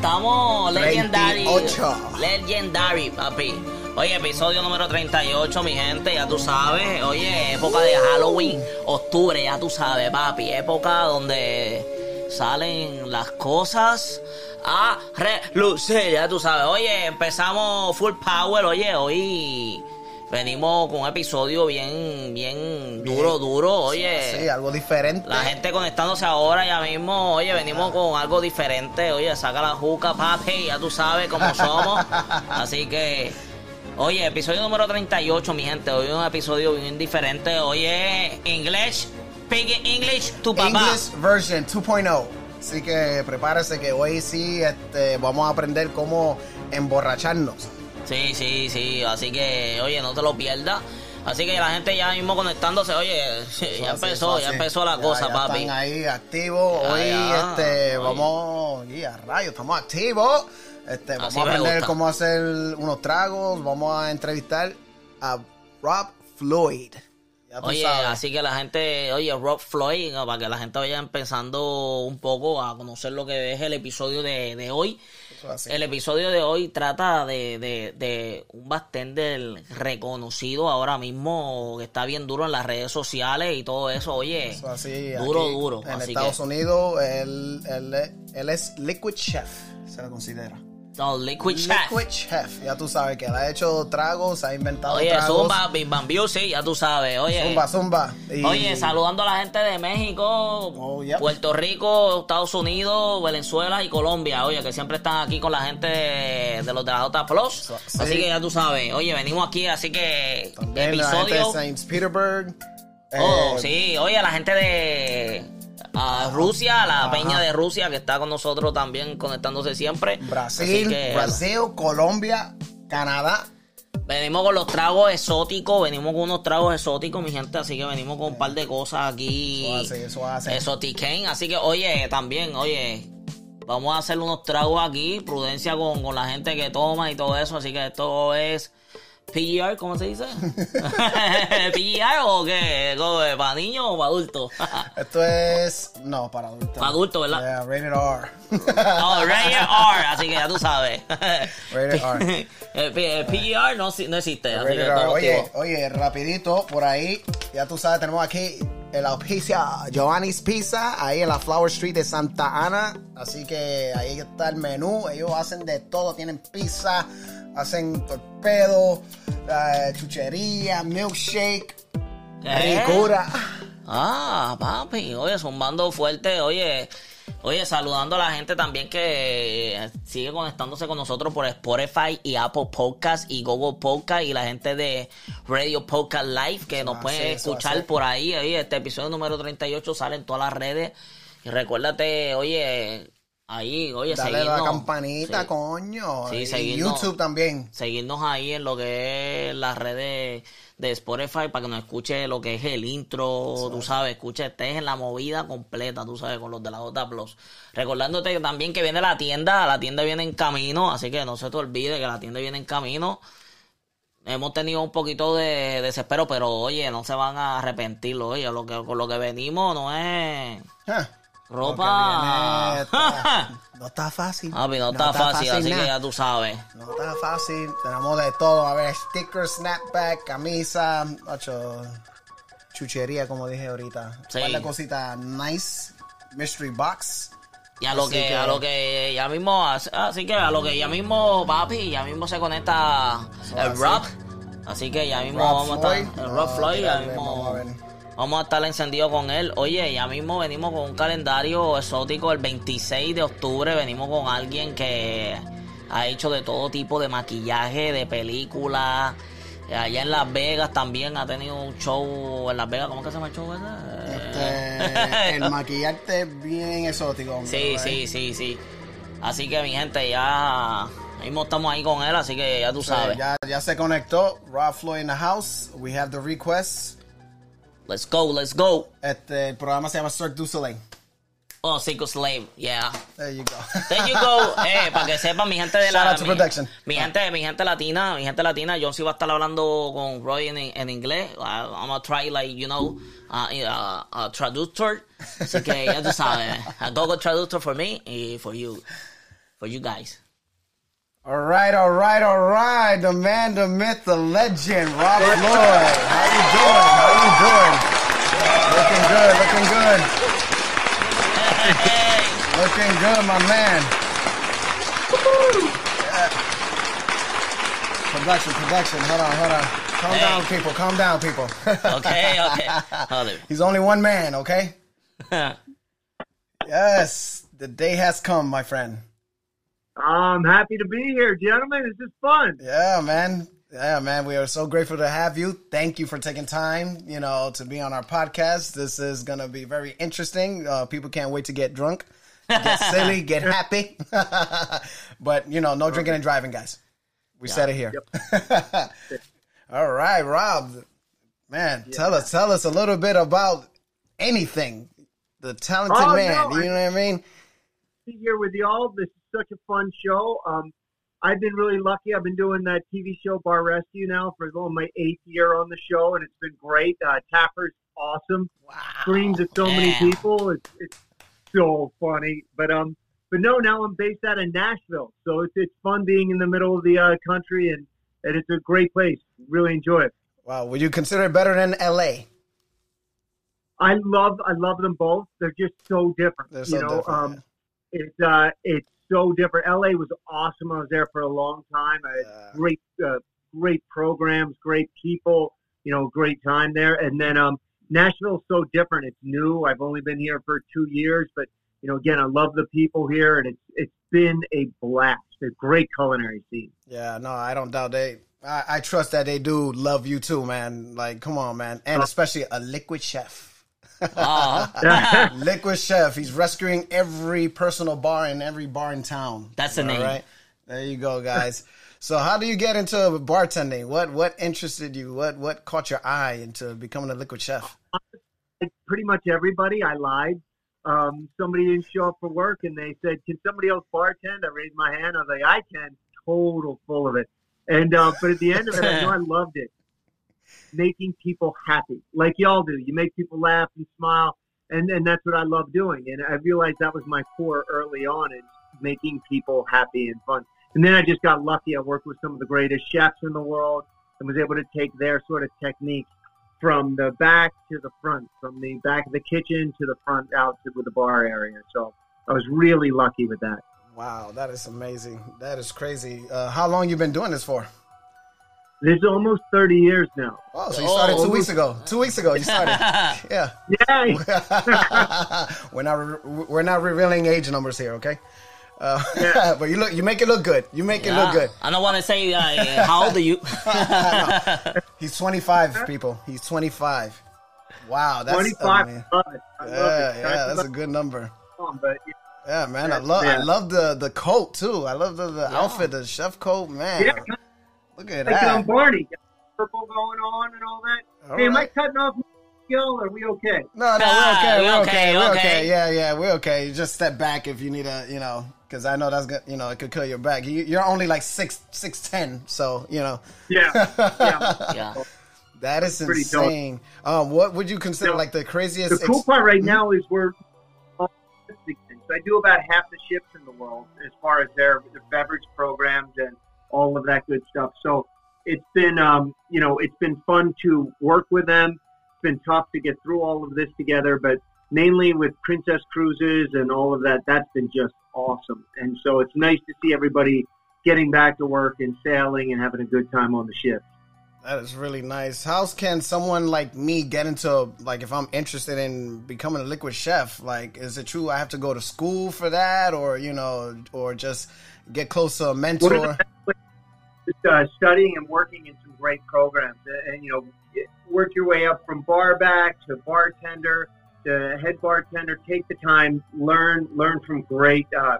estamos legendary. 38. Legendary, papi. Oye, episodio número 38, mi gente, ya tú sabes. Oye, época de Halloween, octubre, ya tú sabes, papi. Época donde salen las cosas a relucir, ya tú sabes. Oye, empezamos full power, oye, hoy venimos con un episodio bien, bien duro, duro, oye. Sí, algo diferente. La gente conectándose ahora ya mismo, oye, venimos con algo diferente, oye, saca la juca, papi, ya tú sabes cómo somos. Así que, oye, episodio número 38, mi gente, hoy es un episodio bien diferente, oye, English, speak English, tu papá. English version 2.0. Así que prepárese que hoy sí este, vamos a aprender cómo emborracharnos. Sí, sí, sí, así que, oye, no te lo pierdas. Así que la gente ya mismo conectándose, oye, ya empezó, ya empezó la Ya- cosa, ya papi. Están ahí activos. Hoy ya, este, vamos, y a rayos, estamos activos. Este, vamos Así a aprender cómo hacer unos tragos. Vamos a entrevistar a Rob Floyd. Oye, sabes. así que la gente, oye, Rob Floyd, para que la gente vaya empezando un poco a conocer lo que es el episodio de, de hoy. Así. El episodio de hoy trata de, de, de un bartender reconocido ahora mismo que está bien duro en las redes sociales y todo eso. Oye, Eso así, duro, aquí duro. En Así Estados que, Unidos, él, él- él es Liquid Chef, se le considera. No, Liquid Chef. Liquid Chef, ya tú sabes que él ha hecho tragos, ha inventado Oye, tragos. Zumba, Big Bang Music, ya tú sabes. Oye, Zumba, zumba. Y- Oye, saludando a la gente de México, Oh, yeah. Puerto Rico, Estados Unidos, Venezuela y Colombia. Oye, que siempre están aquí con la gente de, de los de la J Plus. Sí. Así que ya tú sabes. Oye, venimos aquí, así que También la gente episodio. de Saint Petersburg. Oh, eh, sí. Oye, la gente de ah, Rusia, la Ajá. peña de Rusia que está con nosotros también conectándose siempre. Brasil, que, Brasil, Colombia, Canadá. Venimos con los tragos exóticos, venimos con unos tragos exóticos, mi gente, así que venimos con un par de cosas aquí. Eso hace, eso hace. Exotiquen, así que oye, también, oye, vamos a hacer unos tragos aquí, prudencia con, con la gente que toma y todo eso, así que esto es PGR, ¿cómo se dice? ¿PGR o qué? ¿Cómo es? ¿Para niños o para adultos? Esto es. No, para adultos. Para adultos, ¿verdad? Yeah, rated R. Oh, rated R, así que ya tú sabes. Rated R. El P- el PGR no, no existe, así que Oye, oye, rapidito, por ahí, ya tú sabes, tenemos aquí el auspicia Giovanni's Pizza, ahí en la Flower Street de Santa Ana. Así que ahí está el menú. Ellos hacen de todo, tienen pizza, hacen torpedo, eh, chuchería, milkshake, ¿Qué? ricura. Ah, papi, oye, zumbando fuerte, oye, oye, saludando a la gente también que eh, sigue conectándose con nosotros por Spotify y Apple Podcast y Google Podcast y la gente de Radio Podcast Live que nos así, pueden escuchar por ahí. Oye, este episodio número 38 sale en todas las redes. Y recuérdate, oye, ahí, oye, Dale la campanita, Sí. coño. Sí, y seguirnos. YouTube también. seguirnos ahí en lo que es las redes de Spotify para que nos escuche lo que es el intro, tú sabes, escuche, estés en la movida completa, tú sabes, con los de la J Plus. Recordándote también que viene la tienda, la tienda viene en camino, así que no se te olvide que la tienda viene en camino. Hemos tenido un poquito de desespero, pero oye, no se van a arrepentir, oye, lo que, con lo que venimos no es Ja. Ropa. No está fácil. No, está, fácil, así que ya tú sabes. No está fácil, tenemos de todo. A ver, sticker, snapback, camisa, ocho, chuchería, como dije ahorita. Sí. De cositas nice, mystery box. Y a lo que, que- a lo que ya mismo, así que a lo que ya mismo, papi, ya mismo se conecta el. Rob. Así que ya mismo Rob vamos a estar, el Rob Ah, Floyd, ya mismo vamos a ver. Vamos a estar encendido con él. Oye, ya mismo venimos con un calendario exótico el 26 de octubre, venimos con alguien que ha hecho de todo tipo de maquillaje, de películas, Allá en Las Vegas también ha tenido un show en Las Vegas. ¿Cómo que se llama el show? Este, el maquillarte es bien exótico. hombre, Sí, sí, sí, sí. Así que mi gente, ya mismo estamos ahí con él, así que ya tú sabes. ya, ya se conectó. Rob Floyd in the house. We have the requests. Let's go, let's go. Este, el programa se llama Cirque du Soleil. Oh, Psycho Slave, yeah. There you go. There you go. Eh, para que sepan, mi gente de Shout la. out to mi, production. mi gente, mi gente latina, mi gente latina. John sí va a estar hablando con Roy en, en inglés. I- I'm gonna try, like, you know, uh, uh, a traductor. Así que ya tú sabes. A Google Traductor for me y for you. For you guys. All right, all right, all right. The man, the myth, the legend, Rob Floyd. How you doing? How you doing? Looking good, looking good, looking good, my man. Yeah. Production, production. Hold on, hold on. Calm Hey. down, people. Calm down, people. okay, okay. Joder. He's only one man, okay? Yes, the day has come, my friend. I'm happy to be here, gentlemen. This is fun. Yeah, man. Yeah, man. We are so grateful to have you. Thank you for taking time, you know, to be on our podcast. This is going to be very interesting. Uh, people can't wait to get drunk, get silly, get happy. but, you know, no drinking and driving, guys. We said it here. All right, Rob. Man, tell us tell us a little bit about anything. The talented Oh, man, no, you know what I mean? Here with y'all. This is such a fun show. Um, I've been really lucky. I've been doing that TV show Bar Rescue now for going my eighth year on the show, and it's been great. Uh, Taffer's awesome. Wow. Screams at so many people. It's, it's so funny. But um, but no, now I'm based out of Nashville, so it's it's fun being in the middle of the uh, country, and and it's a great place. Really enjoy it. Wow, would you consider it better than LA? I love I love them both. They're just so different. They're so you know, different, um, it's uh, it's so different. LA was awesome. I was there for a long time. I had great uh, great programs, great people. You know, great time there. And then um, Nashville's so different. It's new. I've only been here for two years, but you know, again, I love the people here, and it's it's been a blast. A great culinary scene. Yeah, no, I don't doubt they. I, I trust that they do love you too, man. Like, come on, man, and especially a liquid chef. Liquid chef. He's rescuing every personal bar in every bar in town. That's the name. right? There you go, guys. so, how do you get into bartending? What what interested you? What what caught your eye into becoming a liquid chef? pretty much everybody. I lied. Um, somebody didn't show up for work, and they said, "Can somebody else bartend?" I raised my hand. I was like, "I can." Total full of it. And uh, but at the end of it, I know I loved it. Making people happy, like y'all do. You make people laugh and smile, and and that's what I love doing. And I realized that was my core early on is making people happy and fun. And then I just got lucky. I worked with some of the greatest chefs in the world and was able to take their sort of techniques from the back to the front, from the back of the kitchen to the front out to the bar area. So I was really lucky with that. Wow, that is amazing. That is crazy. Uh, how long you been doing this for? This is almost 30 years now. Oh, so you Oh. started two weeks ago. Two weeks ago, you started. yeah. Yeah. we're not re- we're not revealing age numbers here, okay? Uh, but you look you make it look good. You make it look yeah. good. I don't want to say uh, how old are you? He's 25 people. He's 25. Wow, that's 25. amazing. I love it. I Yeah, love it. yeah, that's a good number. fun, but Yeah, man, I Yeah, love I love the the coat too. I love the, the outfit, the chef coat, man. yeah, Look at like that. Barney, got purple going on and all that. All hey, am I cutting off my skill? Are we okay? No, no, we're okay. we're We're okay, okay. We're okay. okay. Yeah, yeah, we're okay. You just step back if you need a, you know, because I know that's good. You know, it could kill your back. You, you're only like six six ten, so you know Yeah. yeah. yeah. that is Pretty insane. Um, what would you consider No, like the craziest? The cool ex- part right now is we're I do about half the ships in the world as far as their, their beverage programs and all of that good stuff. So it's been um, you know it's been fun to work with them. It's been tough to get through all of this together, but mainly with Princess Cruises and all of that, that's been just awesome. And so it's nice to see everybody getting back to work and sailing and having a good time on the ship. That is really nice. How can someone like me get into like if I'm interested in becoming a liquid chef? Like, is it true I have to go to school for that, or you know, or just get close to a mentor? Uh, studying and working in some great programs, and you know, work your way up from bar back to bartender to head bartender. Take the time, learn, learn from great, uh,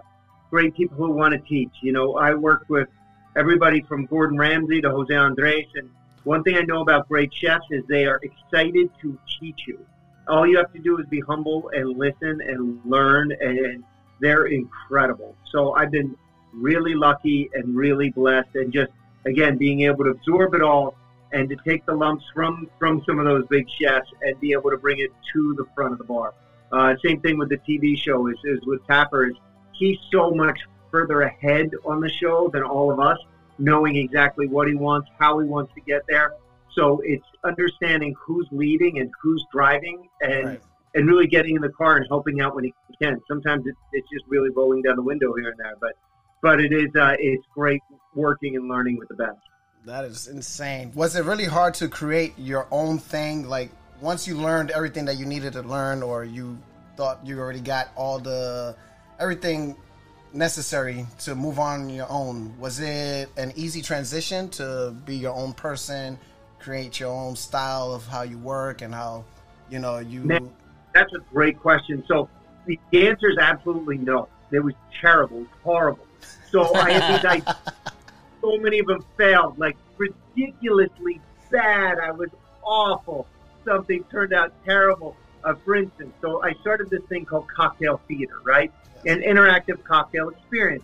great people who want to teach. You know, I worked with everybody from Gordon Ramsay to Jose Andres, and one thing I know about great chefs is they are excited to teach you. All you have to do is be humble and listen and learn, and they're incredible. So I've been really lucky and really blessed, and just again being able to absorb it all and to take the lumps from from some of those big chefs and be able to bring it to the front of the bar. Uh, same thing with the TV show is, is with Taffer. Is he's so much further ahead on the show than all of us, knowing exactly what he wants, how he wants to get there. So it's understanding who's leading and who's driving, and right. and really getting in the car and helping out when he can. Sometimes it's, it's just really rolling down the window here and there, but but it is uh, it's great working and learning with the best. That is insane. Was it really hard to create your own thing? Like once you learned everything that you needed to learn, or you thought you already got all the everything necessary to move on your own? Was it an easy transition to be your own person, create your own style of how you work and how you know you? Man, that's a great question. So the answer is absolutely no. It was terrible, horrible. So I had these so many of them failed, like ridiculously bad. I was awful. Something turned out terrible. Uh, for instance, so I started this thing called Cocktail Theater, right? An interactive cocktail experience.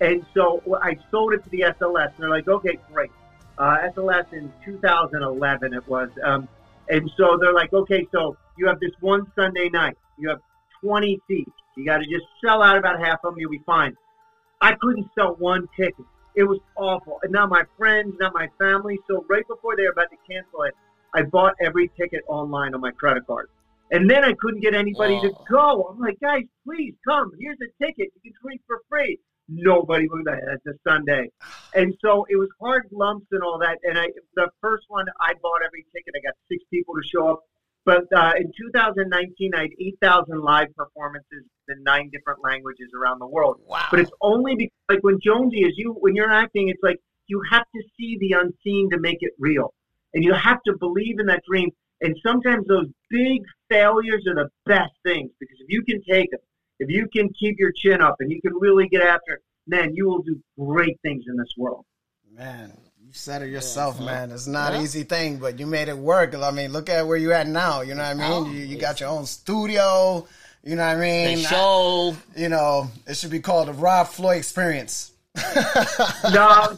And so I sold it to the SLS, and they're like, okay, great. Uh, SLS in 2011 it was. Um, and so they're like, okay, so you have this one Sunday night. You have 20 seats. You got to just sell out about half of them. You'll be fine. I couldn't sell one ticket. It was awful. And not my friends, not my family. So right before they were about to cancel it, I bought every ticket online on my credit card. And then I couldn't get anybody to go. I'm like, guys, please come. Here's a ticket. You can drink for free. Nobody would. It's a Sunday, and so it was hard lumps and all that. And I, the first one, I bought every ticket. I got six people to show up. But uh, in 2019, I had 8,000 live performances in nine different languages around the world. Wow. But it's only because, like when Jonesy is you, when you're acting, it's like you have to see the unseen to make it real, and you have to believe in that dream. And sometimes those big failures are the best things because if you can take them, if you can keep your chin up, and you can really get after it, man, you will do great things in this world. Man, you said it yourself, yeah. man. It's not yeah. an easy thing, but you made it work. I mean, look at where you're at now. You know what I mean? Oh, you, you got your own studio. You know what I mean? The show. I, you know, it should be called the Rob Floyd Experience. no,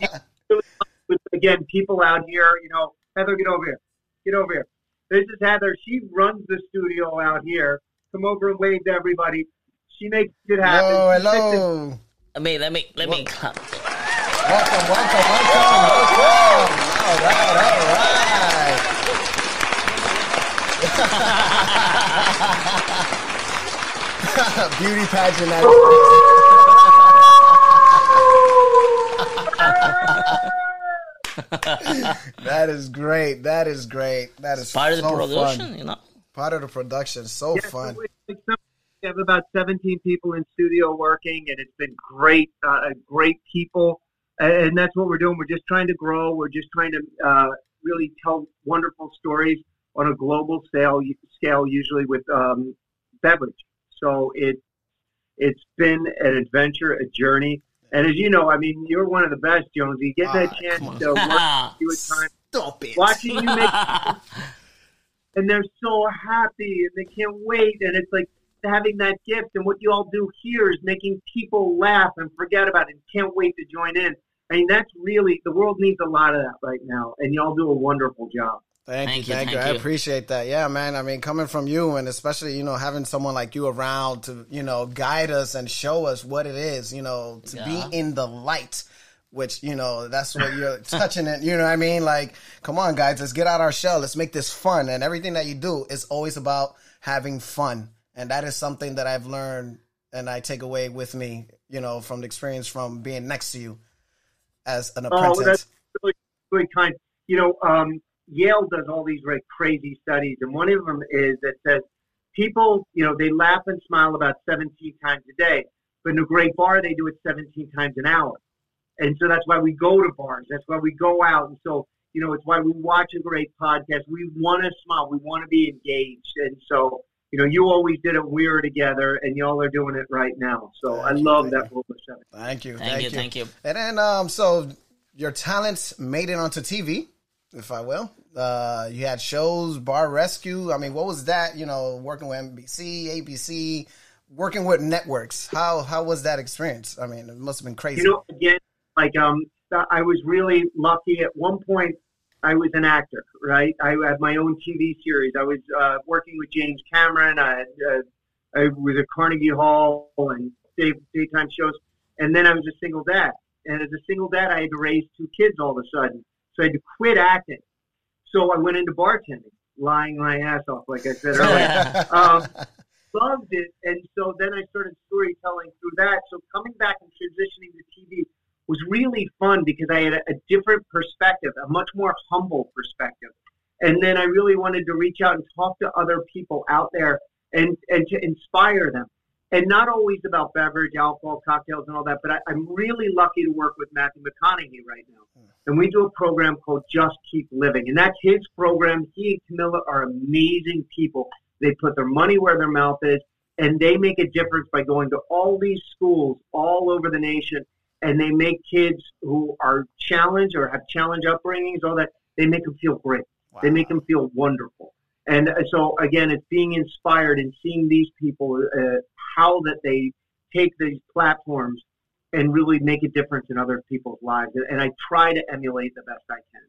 again, people out here, you know, Heather, get over here. Get over here. This is Heather. She runs the studio out here. Come over and wave to everybody. She makes it happen. Hello, hello. Let me, let me, let me clap. Welcome, welcome, welcome, welcome. All right, all right. Beauty pageant. that is great. That is great. That is part so of the production, fun. you know. Part of the production. So yeah, fun. We have about 17 people in studio working, and it's been great. Uh, great people and that's what we're doing. We're just trying to grow. We're just trying to uh, really tell wonderful stories on a global scale, scale usually with um, beverage. So it it's been an adventure, a journey. And as you know, I mean, you're one of the best, Jones. You get that ah, chance to work with you at times. Stop it. Watching you make, and they're so happy and they can't wait. And it's like having that gift. And what you all do here is making people laugh and forget about it and can't wait to join in. I mean, that's really the world needs a lot of that right now, and y'all do a wonderful job. Thank, thank you, thank, you. I appreciate that. Yeah, man. I mean, coming from you, and especially you know having someone like you around to you know guide us and show us what it is, you know, to yeah. be in the light. Which you know, that's what you're touching it. You know what I mean? Like, come on, guys, let's get out our shell. Let's make this fun. And everything that you do is always about having fun, and that is something that I've learned and I take away with me. You know, from the experience from being next to you as an apprentice. Oh, that's really, really kind. You know, um, Yale does all these like crazy studies, and one of them is that says people, you know, they laugh and smile about 17 times a day, but in a great bar they do it 17 times an hour, and so that's why we go to bars. That's why we go out, and so you know, it's why we watch a great podcast. We want to smile. We want to be engaged. And so, you know, you always did it we were together, and y'all are doing it right now. So Thank I you, love that you. rule of seven. Thank you. Thank, you, thank you. And then, um, so your talents made it onto TV, if I will. Uh, you had shows, Bar Rescue. I mean, what was that? You know, working with NBC, ABC, working with networks. How how was that experience? I mean, it must have been crazy. You know, again, like um, I was really lucky. At one point, I was an actor, right? I had my own TV series. I was uh, working with James Cameron. I, had, uh, I was at Carnegie Hall and day, daytime shows, and then I was a single dad. And as a single dad, I had to raise two kids all of a sudden, so I had to quit acting. So I went into bartending, lying my ass off, like I said earlier. um, loved it, and so then I started storytelling through that. So coming back and transitioning to TV was really fun because I had a, a different perspective, a much more humble perspective. And then I really wanted to reach out and talk to other people out there and, and to inspire them. And not always about beverage, alcohol, cocktails, and all that, but I, I'm really lucky to work with Matthew McConaughey right now. Hmm. And we do a program called Just Keep Living. And that's his program. He and Camila are amazing people. They put their money where their mouth is, and they make a difference by going to all these schools all over the nation and they make kids who are challenged or have challenge upbringings, all that, they make them feel great. Wow. They make them feel wonderful. And so again, it's being inspired and seeing these people, uh, how that they take these platforms and really make a difference in other people's lives. And I try to emulate the best I can.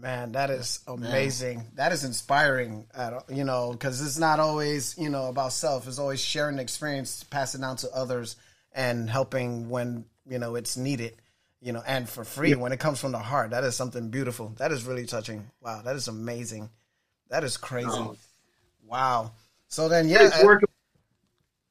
Man, that is amazing. That is inspiring. At, you know, because it's not always you know about self. It's always sharing the experience, passing it down to others, and helping when you know it's needed. You know, and for free when it comes from the heart. That is something beautiful. That is really touching. Wow, that is amazing. That is crazy. Oh. Wow. So then, yeah, it's working.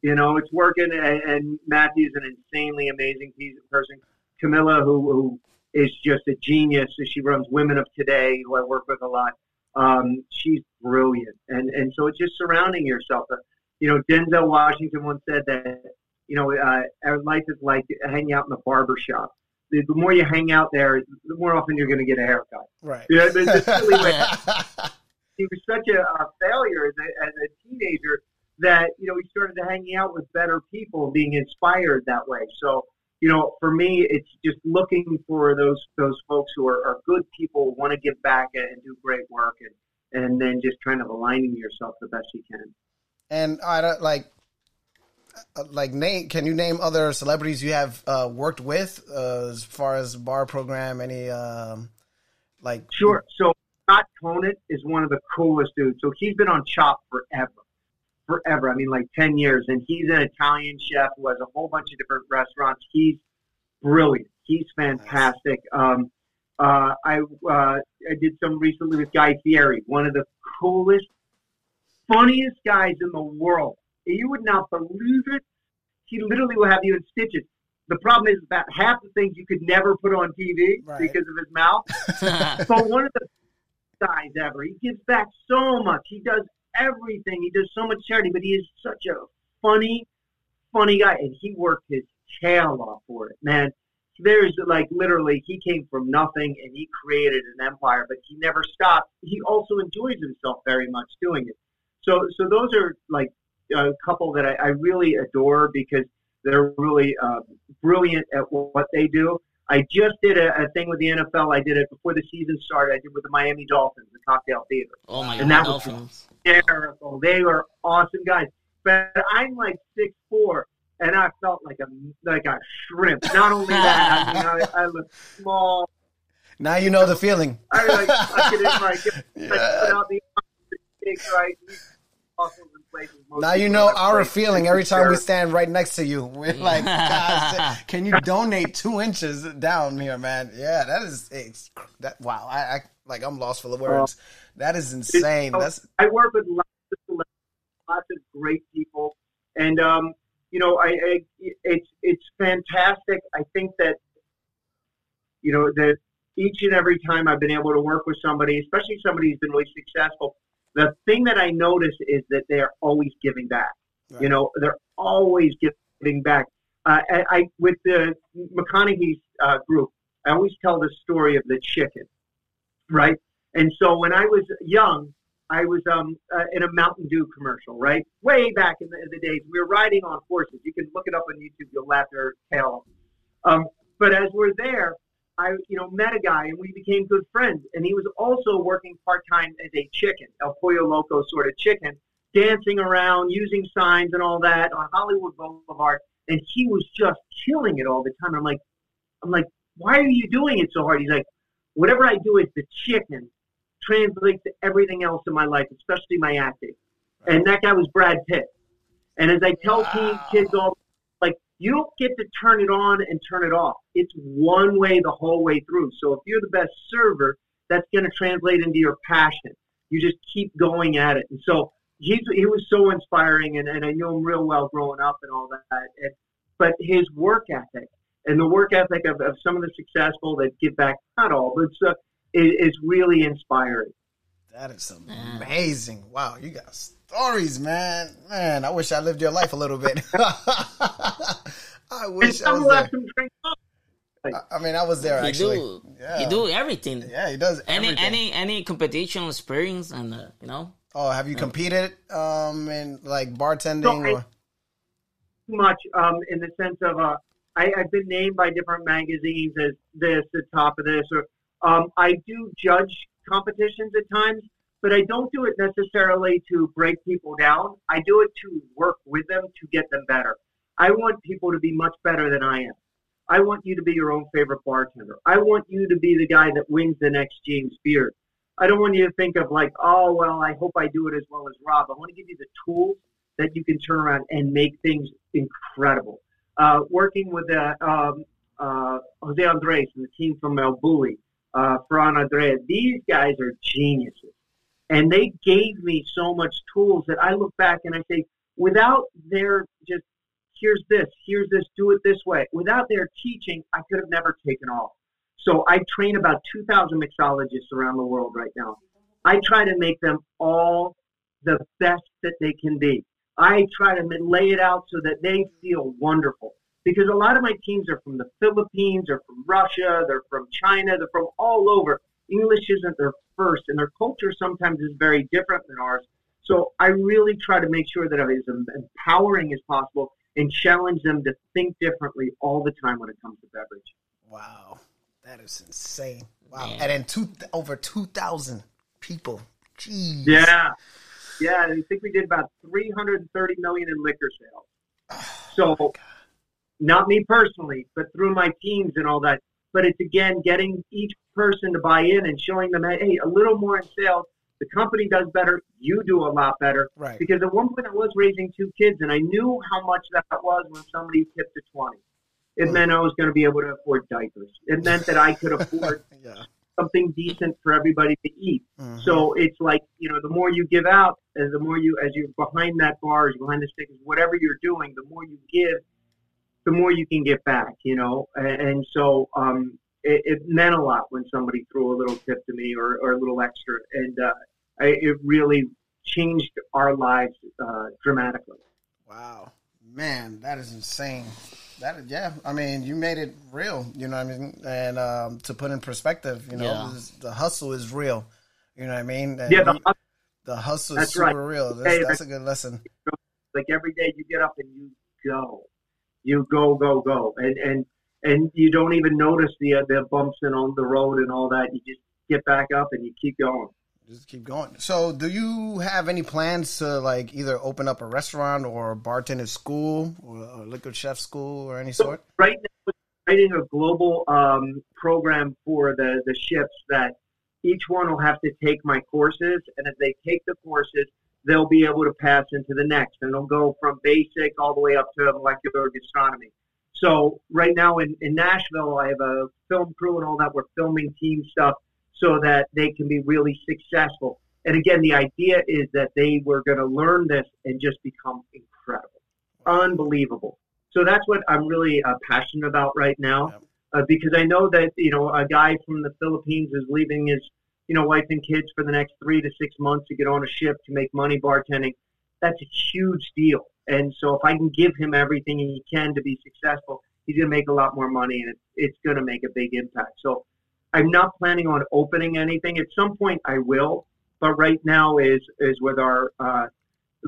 You know, it's working, and, and Matthew's an insanely amazing piece person. Camila, who, who is just a genius, she runs Women of Today, who I work with a lot. Um, she's brilliant, and and so it's just surrounding yourself. Uh, You know, Denzel Washington once said that you know uh, our life is like hanging out in the barber shop. The, the more you hang out there, the more often you're going to get a haircut. right. Yeah, there's this silly way he was such a, a failure as a, as a teenager that you know he started hanging out with better people, being inspired that way. So you know, for me, it's just looking for those those folks who are, are good people, want to give back and, do great work, and and then just kind of aligning yourself the best you can. And I don't like, uh, like name. Can you name other celebrities you have uh, worked with uh, as far as bar program? Any um, like Sure. So Scott Conant is one of the coolest dudes. So he's been on Chopped forever, forever. I mean, like ten years, and he's an Italian chef who has a whole bunch of different restaurants. He's brilliant. He's fantastic. Um, uh, I uh, I did some recently with Guy Fieri, one of the coolest, funniest guys in the world. You would not believe it. He literally will have you in stitches. The problem is about half the things you could never put on TV Right. because of his mouth. but one of the guys ever. He gives back so much. He does everything. He does so much charity, but he is such a funny, funny guy, and he worked his tail off for it, man. There's like literally, he came from nothing and he created an empire, but he never stopped. He also enjoys himself very much doing it. So, so those are like a couple that I, I really adore because they're really uh, brilliant at what they do. I just did a, a thing with the NFL. I did it before the season started. I did with the Miami Dolphins, the Cocktail Theater. oh my And god, that was- Dolphins. Terrible. They were awesome guys. But I'm like six four, and I felt like a like a shrimp. Not only that, I mean, I, I look small. now you know the feeling. I like suck it in my get Yeah. put out the steaks right. Muscles in places most Now you know our places. feeling every time we stand right next to you. We're like, "God, can you donate two inches down here, man? Yeah, that is it's, that. Wow, I, I like I'm lost for the words. That is insane. That's I work with lots of lots of great people, and um, you know, I, I it's it's fantastic. I think that you know that each and every time I've been able to work with somebody, especially somebody who's been really successful, the thing that I notice is that they are always giving back. You know, they're always giving back. Uh, I, I with the McConaughey's uh, group, I always tell the story of the chicken. right? And so when I was young, I was um, uh, in a Mountain Dew commercial, right? Way back in the, in the days, we were riding on horses. You can look it up on YouTube. You'll laugh your tail. off. Um, but as we're there, I you know met a guy and we became good friends. And he was also working part time as a chicken, El Pollo Loco sort of chicken, dancing around, using signs and all that on Hollywood Boulevard. And he was just killing it all the time. I'm like, I'm like, why are you doing it so hard? He's like, whatever I do is the chicken translates to everything else in my life, especially my acting. And that guy was Brad Pitt. And as I tell teen kids all, you don't get to turn it on and turn it off. It's one way the whole way through. So if you're the best server, that's going to translate into your passion. You just keep going at it. And so he's, he was so inspiring, and, and I knew him real well growing up and all that. And, but his work ethic and the work ethic of, of some of the successful that give back, not all, but uh, is, is really inspiring. That is amazing. Wow, you got stories, man. Man, I wish I lived your life a little bit. I wish I was left there. some drink. I- I mean, I was there He actually. do. Yeah. He do everything. Yeah, he does. Any everything. any any competition experience and uh, you know. Oh, have you competed um in like bartending No, I- or? too much um, in the sense of uh, I, I've been named by different magazines as this, the top of this, or um, I do judge competitions at times, but I don't do it necessarily to break people down. I do it to work with them to get them better. I want people to be much better than I am. I want you to be your own favorite bartender. I want you to be the guy that wins the next James Beard. I don't want you to think of like, oh well, I hope I do it as well as Rob. I want to give you the tools that you can turn around and make things incredible. Uh, working with uh, um, uh, Jose Andres and the team from El Bulli, uh, Ferran Adrià, these guys are geniuses. And they gave me so much tools that I look back and I say, without their just, here's this, here's this, do it this way, without their teaching, I could have never taken off. So I train about 2,000 mixologists around the world right now. I try to make them all the best that they can be. I try to lay it out so that they feel wonderful. Because a lot of my teams are from the Philippines, they're from Russia, they're from China, they're from all over. English isn't their first, and their culture sometimes is very different than ours. So I really try to make sure that I'm as empowering as possible and challenge them to think differently all the time when it comes to beverage. Wow, that is insane. Wow, Yeah. and then two over two thousand people. Jeez. Yeah. Yeah, I think we did about 330 million in liquor sales. Oh so, not me personally, but through my teams and all that. But it's again getting each person to buy in and showing them, hey, a little more in sales. The company does better. You do a lot better. Right. Because at one point I was raising two kids, and I knew how much that was when somebody tipped a 20. It meant I was going to be able to afford diapers. It meant that I could afford Yeah. something decent for everybody to eat. Mhm. So it's like you know, the more you give out, and the more you, as you're behind that bar, as you're behind the stickers, whatever you're doing, the more you give, the more you can get back. You know, and, and so um, it, it meant a lot when somebody threw a little tip to me or, or a little extra, and uh, I, it really changed our lives uh, dramatically. Wow, man, that is insane. That is, yeah, I mean, you made it real. You know what I mean? And um, to put in perspective, you know, Yeah. this- the hustle is real. You know what I mean? And Yeah, the, you- the hustle is That's super right. real. That's, Hey, that's a good lesson. like every day you get up and you go, you go, go, go, and and and you don't even notice the uh, the bumps in on the road and all that. You just get back up and you keep going. Just keep going. So, do you have any plans to like either open up a restaurant or bartender school or a liquor chef school or any sort? Right now, we're writing a global um, program for the the ships that each one will have to take my courses, and if they take the courses, they'll be able to pass into the next, and they'll go from basic all the way up to molecular gastronomy. So right now in, in Nashville, I have a film crew and all that. We're filming team stuff so that they can be really successful. And again, the idea is that they were going to learn this and just become incredible, unbelievable. So that's what I'm really uh, passionate about right now, uh, because I know that you know a guy from the Philippines is leaving his you know wife and kids for the next three to six months to get on a ship to make money bartending. That's a huge deal. And so if I can give him everything he can to be successful, he's going to make a lot more money, and it's, going to make a big impact. So I'm not planning on opening anything. At some point, I will, but right now is is with our uh,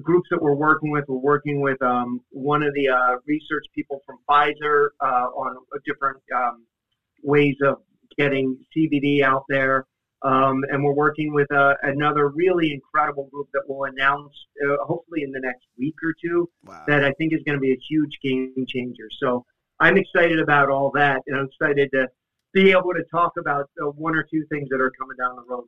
groups that we're working with. We're working with um, one of the uh, research people from Pfizer uh, on different um, ways of getting CBD out there. Um, and we're working with uh, another really incredible group that will announce, uh, hopefully in the next week or two, Wow. that I think is going to be a huge game changer. So I'm excited about all that, and I'm excited to be able to talk about uh, one or two things that are coming down the road,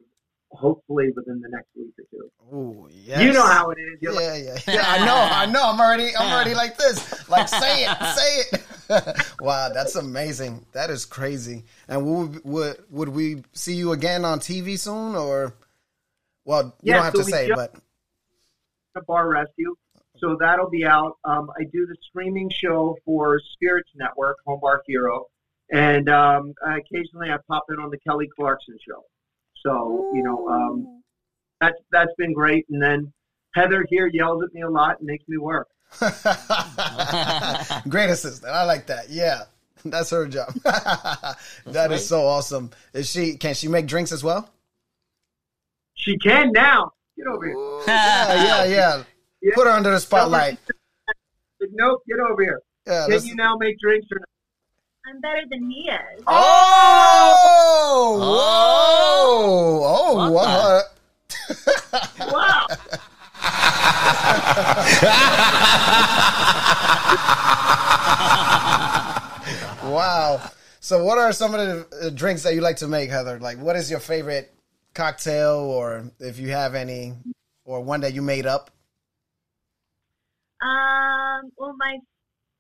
hopefully within the next week or two. Ooh, yes. You know how it is. You're like, Yeah, yeah, yeah. I know, I know. I'm already, I'm already like this. Like, say it, say it. wow, that's amazing. That is crazy. And would would would we see you again on TV soon, or? Well, you Yeah, don't have so to say, but a bar rescue. So that'll be out. Um, I do the streaming show for Spirits Network, Home Bar Hero, and um, occasionally I pop in on the Kelly Clarkson show. So you know, um, that's that's been great. And then Heather here yells at me a lot and makes me work. great assistant. I like that. Yeah, that's her job. That is right. so awesome. Is she? Can she make drinks as well? She can now. Get over here. Yeah, yeah, yeah. Yeah. Put her under the spotlight. Like, nope, get over here. Yeah, Can you now make drinks or not? I'm better than he is. Oh! Whoa! Oh! What What? Wow. Wow. So, what are some of the uh, drinks that you like to make, Heather? Like, what is your favorite cocktail, or if you have any, or one that you made up? Um, well, my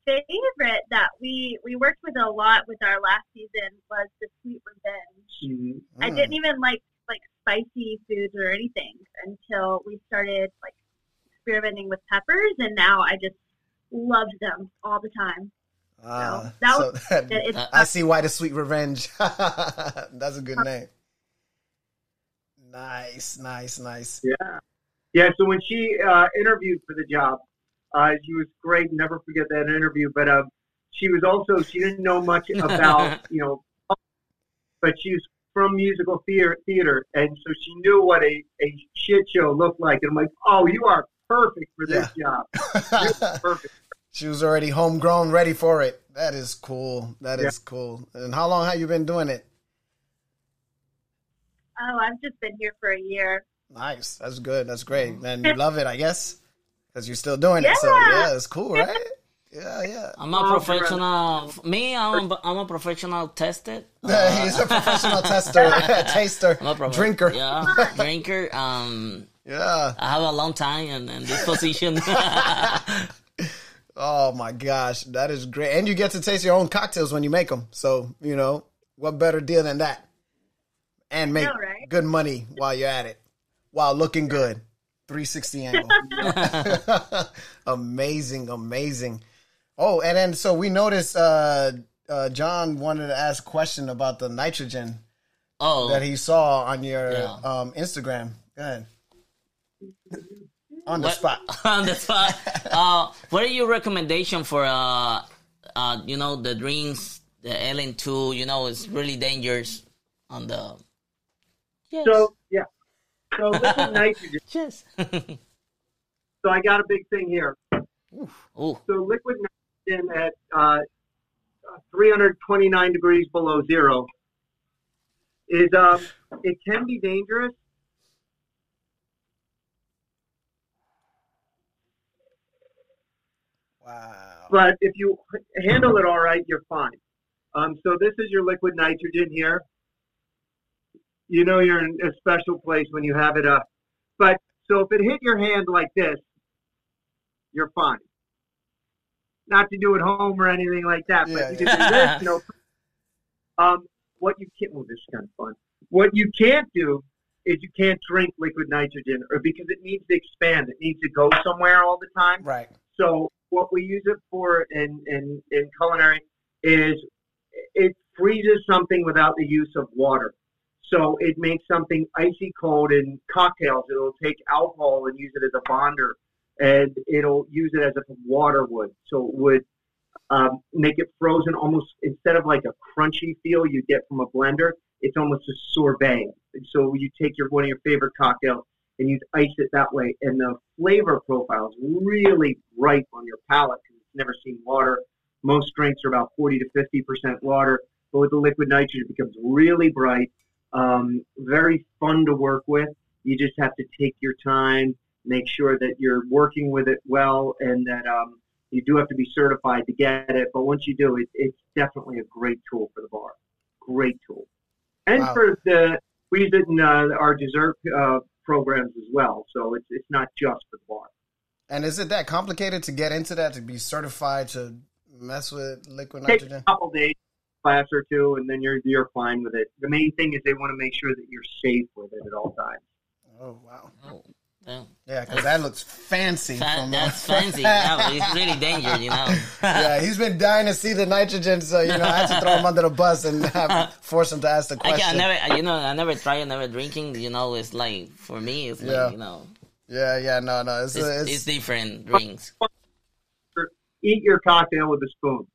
favorite that we we worked with a lot with our last season was the Sweet Revenge. Mhm. I didn't even like like spicy foods or anything until we started like experimenting with peppers, and now I just loved them all the time. Ah, that so was- that- It- it's I see why the sweet revenge. That's a good name. Nice, nice, nice. Yeah. Yeah, so when she uh, interviewed for the job, uh, she was great. Never forget that interview. But uh, she was also, she didn't know much about, you know, but she was from musical theater, theater and so she knew what a, a shit show looked like. And I'm like, oh, you are perfect for this job. Perfect. she was already homegrown, ready for it. That is cool. That is Yeah. cool. And how long have you been doing it? Oh, I've just been here for a year. Nice. That's good. That's great. And you love it, I guess, because you're still doing it. So Yeah. yeah, it's cool, right? Yeah, yeah. I'm a Oh, professional. Me, I'm a, I'm a professional tested. He's a professional tester, taster, I'm a prof- drinker. Yeah, drinker. Um, Yeah. I have a long time in, in this position. Oh my gosh, that is great. And you get to taste your own cocktails when you make them. So, you know, what better deal than that? And make know, right? good money while you're at it, while looking good. 360 angle. amazing, amazing. Oh, and then so we noticed uh, uh, John wanted to ask a question about the nitrogen oh, that he saw on your Yeah. um, Instagram. Go ahead. On the What- spot. on the spot. Uh, what are your recommendation for uh, uh, you know, the drinks, the LN two? You know, it's really dangerous on the. Yes. So, yeah. So liquid nitrogen. yes. So I got a big thing here. Ooh. So liquid nitrogen at uh, 329 degrees below zero is um, it can be dangerous. Wow. but if you handle it all right, you're fine. Um, so this is your liquid nitrogen here. You know you're in a special place when you have it up. But so if it hit your hand like this, you're fine. Not to do at home or anything like that, Yeah, but you can do this. No. Um, what you can't. Oh, this is kind of fun. What you can't do is you can't drink liquid nitrogen, or because it needs to expand, it needs to go somewhere all the time. Right. So what we use it for in, in, in culinary is it freezes something without the use of water. So it makes something icy cold in cocktails. It'll take alcohol and use it as a bonder, and it'll use it as a water would. So it would um, make it frozen almost instead of like a crunchy feel you get from a blender. it's almost a sorbet. And so you take your one of your favorite cocktails and you ice it that way, and the flavor profile is really bright on your palate because it's never seen water. Most drinks are about 40 to 50 percent water, but with the liquid nitrogen, it becomes really bright, um, very fun to work with. You just have to take your time, make sure that you're working with it well, and that um, you do have to be certified to get it. But once you do, it, it's definitely a great tool for the bar. Great tool, and Wow. for the we use it in uh, our dessert uh, programs as well. So it's it's not just for the bar. And is it that complicated to get into that to be certified to mess with liquid Take nitrogen? a couple days, class or two, and then you're you're fine with it. The main thing is they want to make sure that you're safe with it at all times. Oh wow. Yeah. Yeah, because that looks fancy. Fa- from, that's fancy. Yeah, but it's really dangerous, you know. yeah, he's been dying to see the nitrogen, so you know I had to throw him under the bus and have, force him to ask the question. can, I never, you know, I never try, I never drinking. You know, it's like for me, it's like Yeah. you know, Yeah, yeah, no, no, it's it's, it's, it's different drinks. Eat your cocktail with a spoon.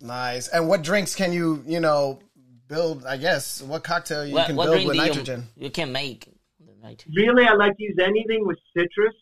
Nice. And what drinks can you, you know, build? I guess what cocktail you What, can what build with do you, nitrogen? you can make? Really, I like to use anything with citrus.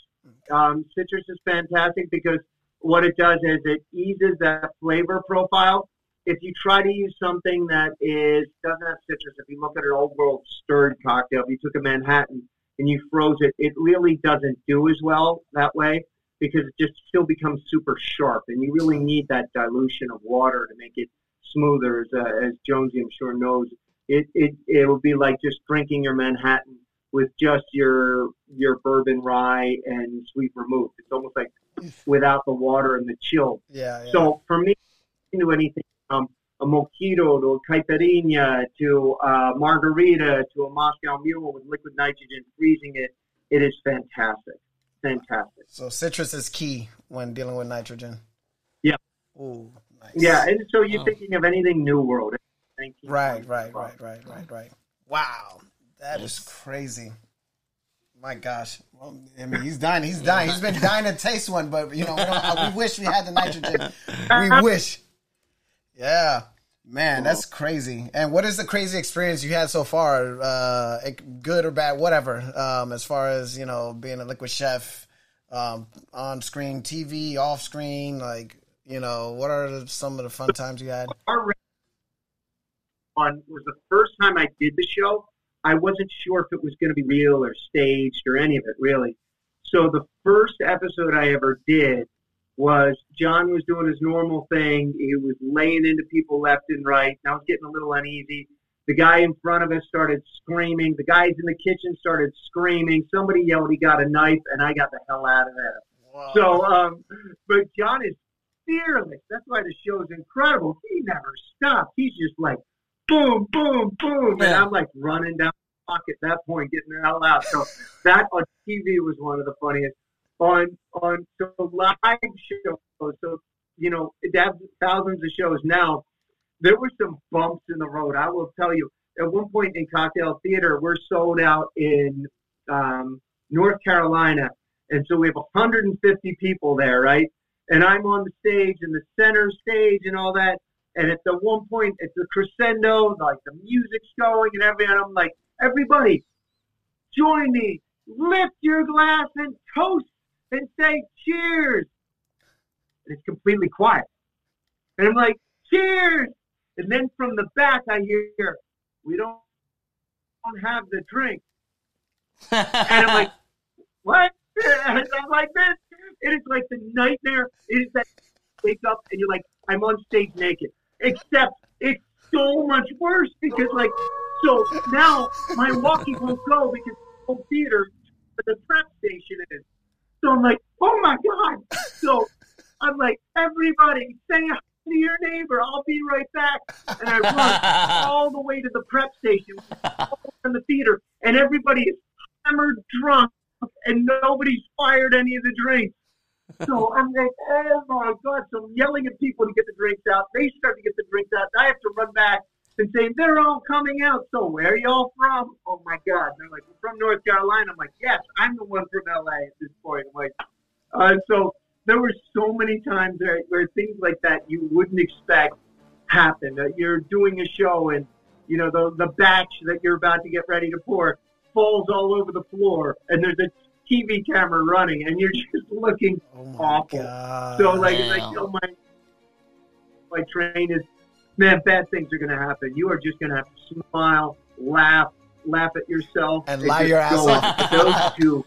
Um, citrus is fantastic because what it does is it eases that flavor profile. If you try to use something that is doesn't have citrus, if you look at an old world stirred cocktail, if you took a Manhattan and you froze it, it really doesn't do as well that way because it just still becomes super sharp, and you really need that dilution of water to make it smoother. As, uh, as Jonesy, I'm sure knows, it it it will be like just drinking your Manhattan with just your your bourbon rye and sweet vermouth. It's almost like without the water and the chill. Yeah, yeah. So for me, I can do anything from a mojito to a caipirinha to a margarita to a Moscow Mule with liquid nitrogen, freezing it. It is fantastic, fantastic. So citrus is key when dealing with nitrogen. Yeah. Ooh, nice. Yeah, and so you're Oh. thinking of anything New World. 1920s. Right, right, right, right, right, right. Wow, that is crazy. My gosh, well, I mean, he's dying. He's dying. He's been dying to taste one, but you know, we, we wish we had the nitrogen. We wish. Yeah, man, that's crazy. And what is the crazy experience you had so far? Uh, good or bad, whatever. Um, as far as you know, being a liquid chef, um, on screen, TV, off screen, like you know, what are some of the fun times you had? our on was the first time I did the show. I wasn't sure if it was going to be real or staged or any of it really. So the first episode I ever did was John was doing his normal thing. He was laying into people left and right. And I was getting a little uneasy. The guy in front of us started screaming. The guys in the kitchen started screaming. Somebody yelled he got a knife, and I got the hell out of there. So, um, but John is fearless. That's why the show is incredible. He never stops. He's just like boom, boom, boom, and I'm like running down the clock at that point, getting the hell out. So that on TV was one of the funniest. On on so live shows, so you know, thousands of shows now. There were some bumps in the road. I will tell you. At one point in Cocktail Theater, we're sold out in um, North Carolina, and so we have 150 people there, right? And I'm on the stage in the center stage and all that. And at the one point, it's the crescendo, like the music's going and everything. And I'm like, everybody, join me, lift your glass and toast and say cheers. And it's completely quiet. And I'm like, cheers. And then from the back, I hear, we don't, don't have the drink. And I'm like, what? And I'm like this. It is like the nightmare. It is that you wake up and you're like, I'm on stage naked. Except it's so much worse because like, so now my walkie won't go because the whole theater, where the prep station is. So I'm like, oh my god. So I'm like, everybody, say hi to your neighbor. I'll be right back. And I run all the way to the prep station in the theater, and everybody is hammered drunk, and nobody's fired any of the drinks. So I'm like, oh my god! So I'm yelling at people to get the drinks out. They start to get the drinks out. I have to run back and say they're all coming out. So where are y'all from? Oh my god! They're like, we're from North Carolina. I'm like, yes, I'm the one from LA at this point. I'm like, uh, so there were so many times where, where things like that you wouldn't expect happen. Uh, you're doing a show and you know, the the batch that you're about to get ready to pour falls all over the floor, and there's a TV camera running, and you're just looking Oh my awful. god. So like, Damn. like oh my, my train is, man, bad things are gonna happen. You are just gonna have to smile, laugh, laugh at yourself, And lie just your ass off. Those two,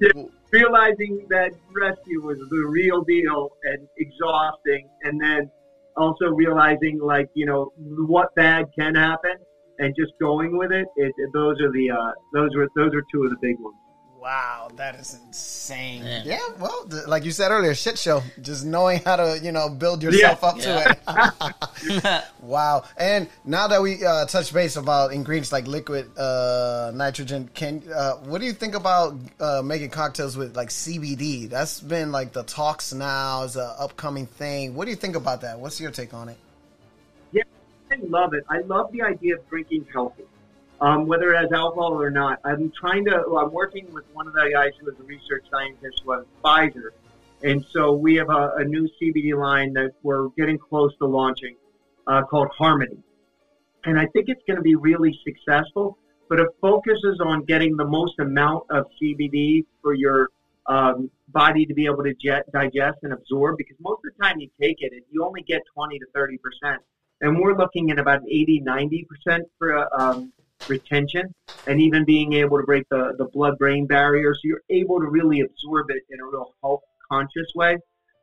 realizing that rescue was the real deal and exhausting, and then also realizing like you know what bad can happen, and just going with it. it, it- those are the uh, those are those are two of the big ones. Wow, that is insane. Yeah. Yeah, well, th- like you said earlier, shit show. Just knowing how to, you know, build yourself Yeah. up to it. wow. And now that we uh, touch base about ingredients like liquid uh, nitrogen, can uh, what do you think about uh, making cocktails with like CBD? That's been like the talks now. Is a upcoming thing. What do you think about that? What's your take on it? Yeah, I love it. I love the idea of drinking healthy, um, whether it has alcohol or not. I'm trying to. Well, I'm working with one of the guys who is a research scientist with Pfizer, and so we have a, a new CBD line that we're getting close to launching uh, called Harmony, and I think it's going to be really successful. But it focuses on getting the most amount of CBD for your um, body to be able to jet, digest and absorb. Because most of the time you take it, you only get 20 to 30 percent and we're looking at about 80, 90 percent for um, retention, and even being able to break the, the blood-brain barrier, so you're able to really absorb it in a real health-conscious way.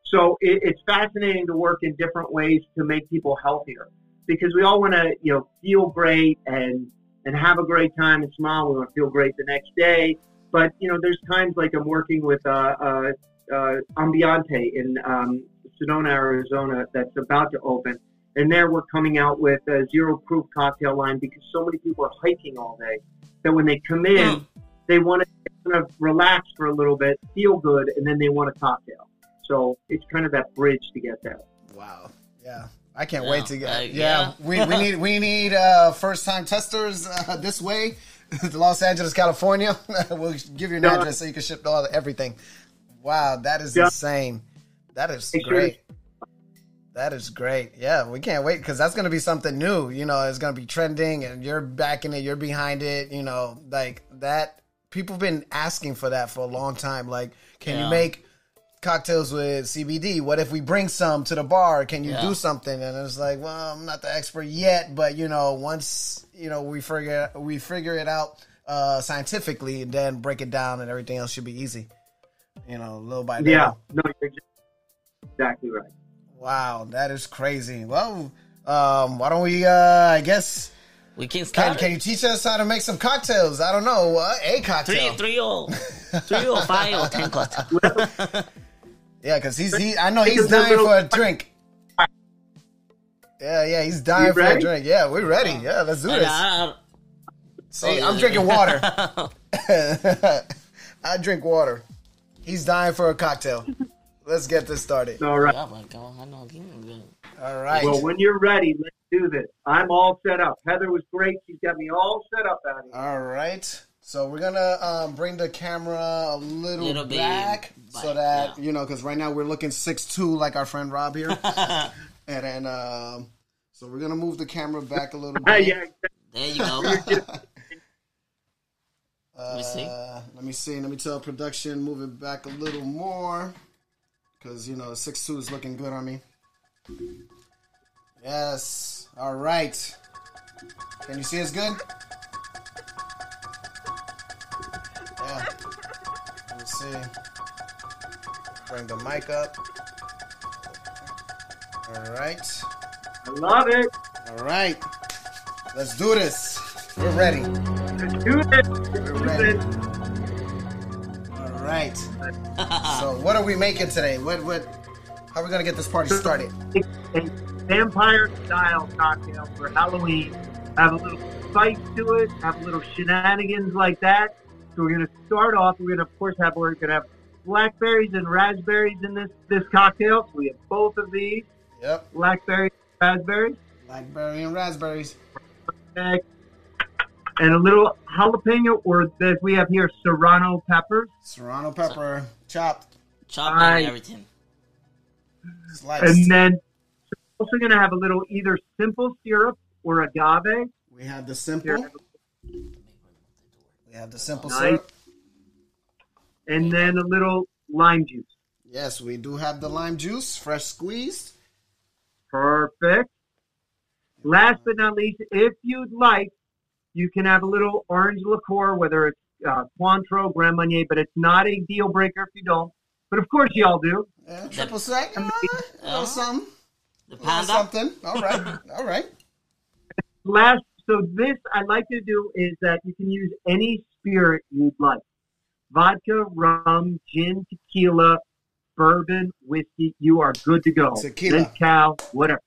So it, it's fascinating to work in different ways to make people healthier, because we all want to, you know, feel great and and have a great time and smile. We want to feel great the next day, but you know, there's times like I'm working with uh, uh, uh, in um, Sedona, Arizona, that's about to open and there we're coming out with a zero proof cocktail line because so many people are hiking all day that when they come in, Mm. they want to kind of relax for a little bit, feel good, and then they want a cocktail. So it's kind of that bridge to get there. Wow. Yeah. I can't Yeah, wait to get. uh, yeah, yeah. we, we need we need uh, first time testers uh, this way, Los Angeles, California. we'll give you an address so you can ship all everything. Wow, that is Yeah. insane. That is Make sure great. That is great. Yeah, we can't wait because that's going to be something new. You know, it's going to be trending, and you're backing it. You're behind it. You know, like that. People have been asking for that for a long time. Like, can you make cocktails with CBD? What if we bring some to the bar? Can you Yeah. do something? And it's like, well, I'm not the expert yet, but you know, once you know we figure we figure it out uh, scientifically, and then break it down, and everything else should be easy. You know, little by little. Yeah, no, you're exa- exactly right. Wow, that is crazy. Well, um, why don't we? Uh, I guess We can can start. can you teach us how to make some cocktails? I don't know, uh, a three, cocktail. three three, or three or five or ten cocktails. Yeah, because he's he. I know he's dying for a drink. Yeah, yeah, he's dying for a drink. Yeah, we're ready. Yeah, let's do this. I- See, oh, I'm drinking water. I drink water. He's dying for a cocktail. Let's get this started. All right. Yeah, but go on, no, give me a- All right. Well, when you're ready, let's do this. I'm all set up. Heather was great. She's got me all set up out here. All right. So we're gonna um, bring the camera a little, Little bit back, so that yeah. you know, because right now we're looking six two like our friend Rob here, and then um, so we're gonna move the camera back a little bit. yeah, There you go. Uh, me see. Let me see. Let me tell production move it back a little more, because you know six two is looking good on me. Yes. All right. Can you see us good? Yeah. Let me see. Bring the mic up. All right. I love it. All right. Let's do this. We're ready. Let's do. Let's do ready. So, ah. what are we making today? What what? How are we gonna get this party started? a vampire style cocktail for Halloween. Have a little spice to it, have a little shenanigans like that. So we're gonna start off. We're gonna of course have we're gonna have blackberries and raspberries in this this cocktail. So we have both of these, Yep. blackberries, raspberries, Blackberry and raspberries. and a little jalapeno, or as we have here, serrano peppers. Serrano pepper, chopped, chopped Nice. and everything. sliced. And then we're also going to have a little either simple syrup or agave. We have the simple. We have the simple Nice. syrup. and then a little lime juice. Yes, we do have the lime juice, fresh squeezed. Perfect. Last but not least, if you'd like, you can have a little orange liqueur, whether it's uh, Cointreau, Grand Marnier, but it's not a deal breaker if you don't. But of course, y'all do. Yeah, triple sec. Uh, a little something. The panda. something. All right. All right. Last, so this I like to do is that you can use any spirit you'd like: vodka, rum, gin, tequila, bourbon, whiskey. You are good to go. Tequila. cow, whatever.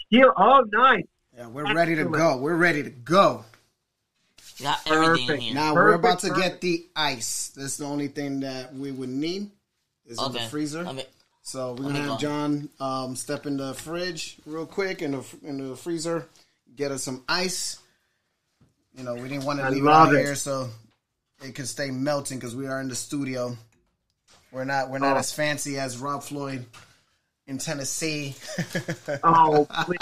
Tequila. Oh, nice. Yeah, we're ready to go. We're ready to go. You got everything in Perfect. here. Now we're about Perfect, to get the ice. That's the only thing that we would need. Is in okay. the freezer. Let me- So we're gonna have go. John um, step in the fridge real quick in the in the freezer, get us some ice. You know, we didn't want to I leave it love out it. here so it could stay melting because we are in the studio. We're not we're not Oh. as fancy as Rob Floyd in Tennessee. Oh, please.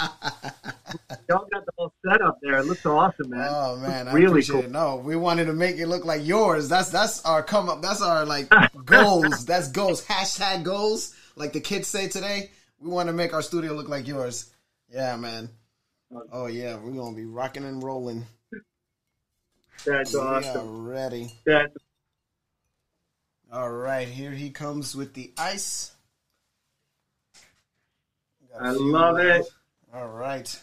y'all got the whole setup there. It looks awesome, man. Oh man, I really cool. it. No, we wanted to make it look like yours. That's that's our come up. That's our like goals. That's goals. Hashtag goals. Like the kids say today. We want to make our studio look like yours. Yeah, man. Oh yeah, we're gonna be rocking and rolling. That's We awesome. ready. That's All right, here he comes with the ice. Got a I few love it. left. All right,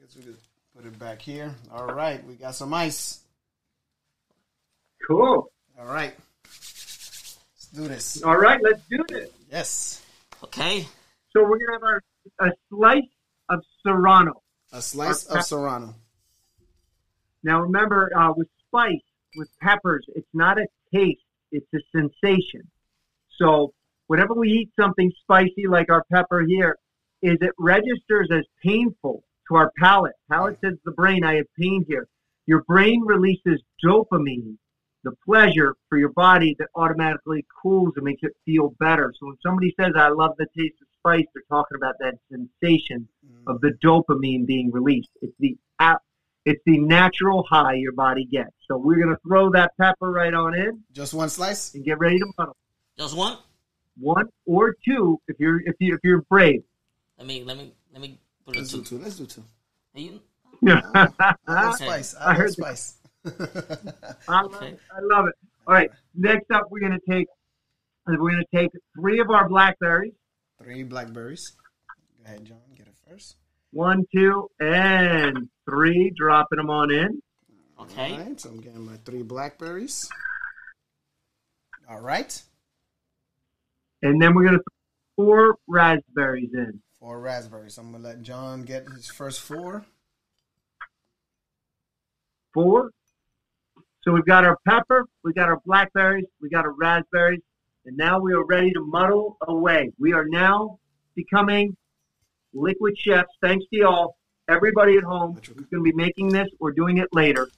guess we could put it back here. All right, we got some ice. cool. All right, let's do this. All right, let's do this. Yes. Okay. So we're gonna have our a slice of serrano. A slice of serrano. Now remember, uh, with spice, with peppers, it's not a taste; it's a sensation. So whenever we eat something spicy like our pepper here, is it registers as painful to our palate. Palate says the brain, "I have pain here." Your brain releases dopamine, the pleasure for your body that automatically cools and makes it feel better. So when somebody says, "I love the taste of spice," they're talking about that sensation mm. of the dopamine being released. It's the ap- it's the natural high your body gets. So we're gonna throw that pepper right on in Just one slice. and get ready to muddle. Just one. One or two if you're if you if you're brave. Let me let me let me put it Let's do two. two. Let's do two. You- I love I spice. I I love heard spice. love it. I love it. All right. Next up, we're gonna take we're gonna take three of our blackberries. Three blackberries. Go ahead, John. Get it first. One, two, and three. Dropping them on in. Okay. All right. So I'm getting my three blackberries. All right. And then we're gonna throw four raspberries in. Four raspberries. I'm gonna let John get his first four. four. So we've got our pepper, we got our blackberries, we got our raspberries, and now we are ready to muddle away. We are now becoming liquid chefs. Thanks to y'all, everybody at home who's going to be making this or doing it later.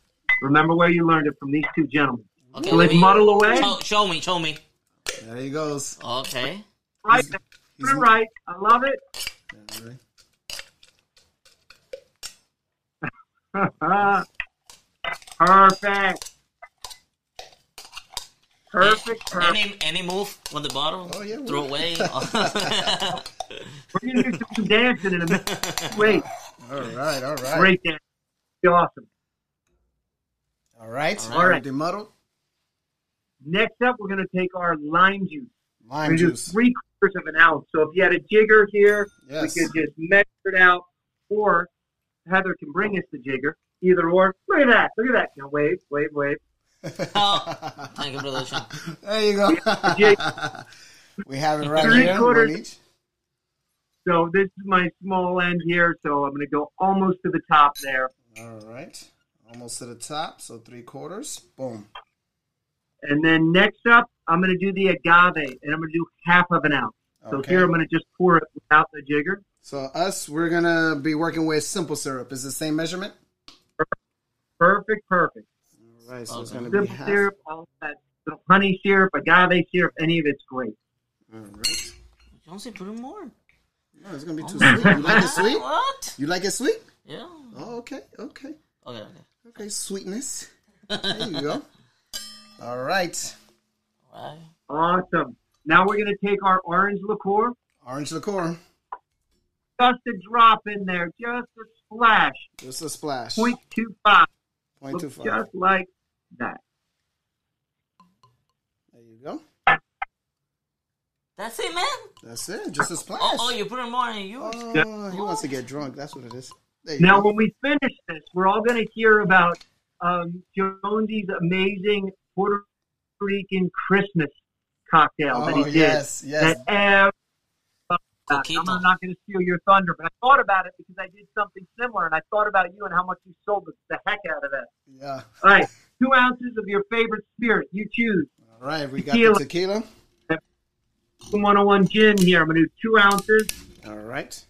Remember where you learned it from these two gentlemen. Okay. So let let's me- muddle away. Show, show me. Show me. There he goes. Okay. Right, he's- right. I love it. Perfect. Perfect. Perfect. Any any move with the bottle? Oh, yeah, Throw we- away. We're going to do some dancing in a minute. Wait. All right. All right. Great dance. Be awesome. All right. All right. The muddle. Next up, we're going to take our lime juice. We're Lime going to do juice. three quarters of an ounce. So if you had a jigger here, Yes. we could just measure it out. Or Heather can bring us the jigger. Either or. Look at that. Look at that. Now wave, wave, wave. oh, thank you, brother. Sean. There you go. we have it right Three here. quarters. One each. So this is my small end here. So I'm going to go almost to the top there. All right. Almost to the top. So three quarters. Boom. And then next up, I'm going to do the agave, and I'm going to do half of an ounce. So Okay. here I'm going to just pour it without the jigger. So us, we're gonna be working with simple syrup. Is the same measurement? Perfect, perfect. All right. So it's gonna be Simple half. syrup, all that little honey syrup, agave syrup, any of it's great. All right. Don't say put in more. No, it's gonna be oh too sweet. You like it sweet? What? You like it sweet? Yeah. Oh, okay, okay, Okay, okay. okay. Sweetness. There you go. All right. Right. Awesome. Now we're gonna take our orange liqueur, Orange liqueur. just a drop in there, just a splash, Just a splash. 0.25. Point Look two five. just like that. There you go. That's it, man. That's it. Just a splash. Oh, oh, you put more in you. Oh, he wants to get drunk. That's what it is. Now, go. when we finish this, we're all going to hear about um, Jonesy's amazing Puerto Rican Christmas cocktail that he Oh, did. yes, yes. That Coquito. I'm not going to steal your thunder, but I thought about it because I did something similar, and I thought about you and how much you sold the, the heck out of that. Yeah. All right, two ounces of your favorite spirit. You choose. All right. We got Tequila. the tequila. 101 gin here. I'm going to do two ounces. All right.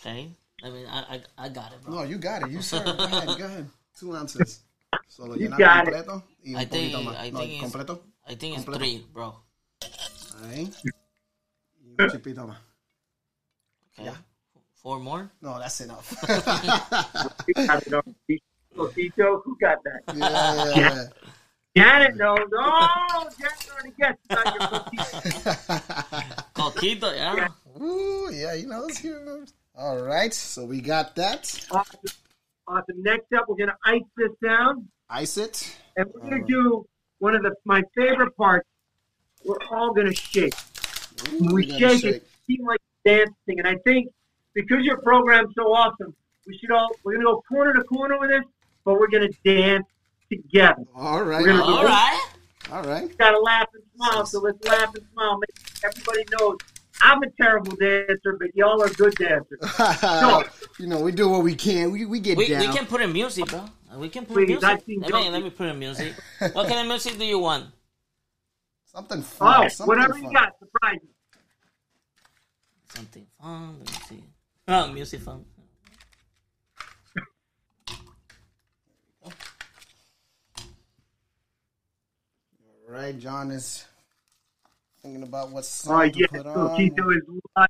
Okay. I mean, I, I, I got it, bro. No, you got it. You sir. Go ahead. Go ahead. Two ounces. Solo You llenar got it. y un I think- más. I no, think it's- completo. I think it's Completo. three, bro. Ahí. Y un chipito más. Okay. Yeah. Four more. No, that's enough. You got who got that? yeah, yeah, Janet knows. Oh, Janet already gets about your coquito. yeah. Coquito, yeah. Ooh, yeah, he knows. He knows. All right, so we got that. Ah, Uh, awesome. Awesome. Next up, we're going to ice this down, Ice it. and we're going to uh-huh. do one of the my favorite parts. We're all going to shake. Ooh, When we we're gonna shake, it, seem like dancing. And I think because your program's so awesome, we should all we're going to go corner to corner with this, but we're going to dance together. All right. We're gonna all right. All right. Got to laugh and smile, so let's laugh and smile. Make everybody knows I'm a terrible dancer, but y'all are good dancers. you know, we do what we can. We we get We, down. we can put in music, bro. We can put Please, in music. think Let me, let me put in music. What kind of music do you want? Something fun. Oh, something whatever fun. you got, surprise me. Something fun. Let me see. Oh, music fun. All right, John is thinking about what Oh song to yeah, put on. Coquito is. li-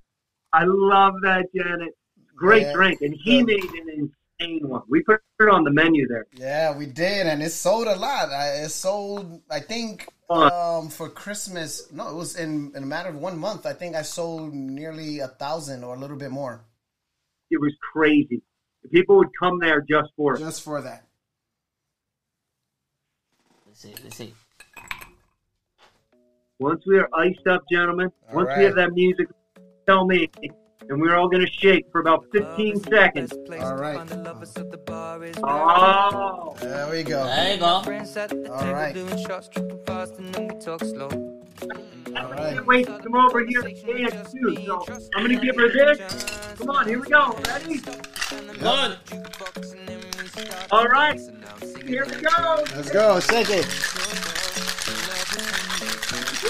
I love that, Janet. Great Yeah. drink, and he Yeah. made an insane one. We put it on the menu there. Yeah, we did, and it sold a lot. I- It sold, I think, um, for Christmas. No, it was in in a matter of one month. I think I sold nearly a thousand or a little bit more It was crazy. People would come there just for it. just for that. Let's see. Let's see. Once we are iced up, gentlemen, All once right. we have that music, tell me, and we're all going to shake for about 15 seconds. All right. Oh, There we go. There you go. All All right. Doing shots, tripping fast, and then we talk slow. All I right. can't wait to come over here and dance too. So I'm going to give her this. Come on, here we go. Ready? Good. All right. Here we go. Let's go. Shake it. Woo!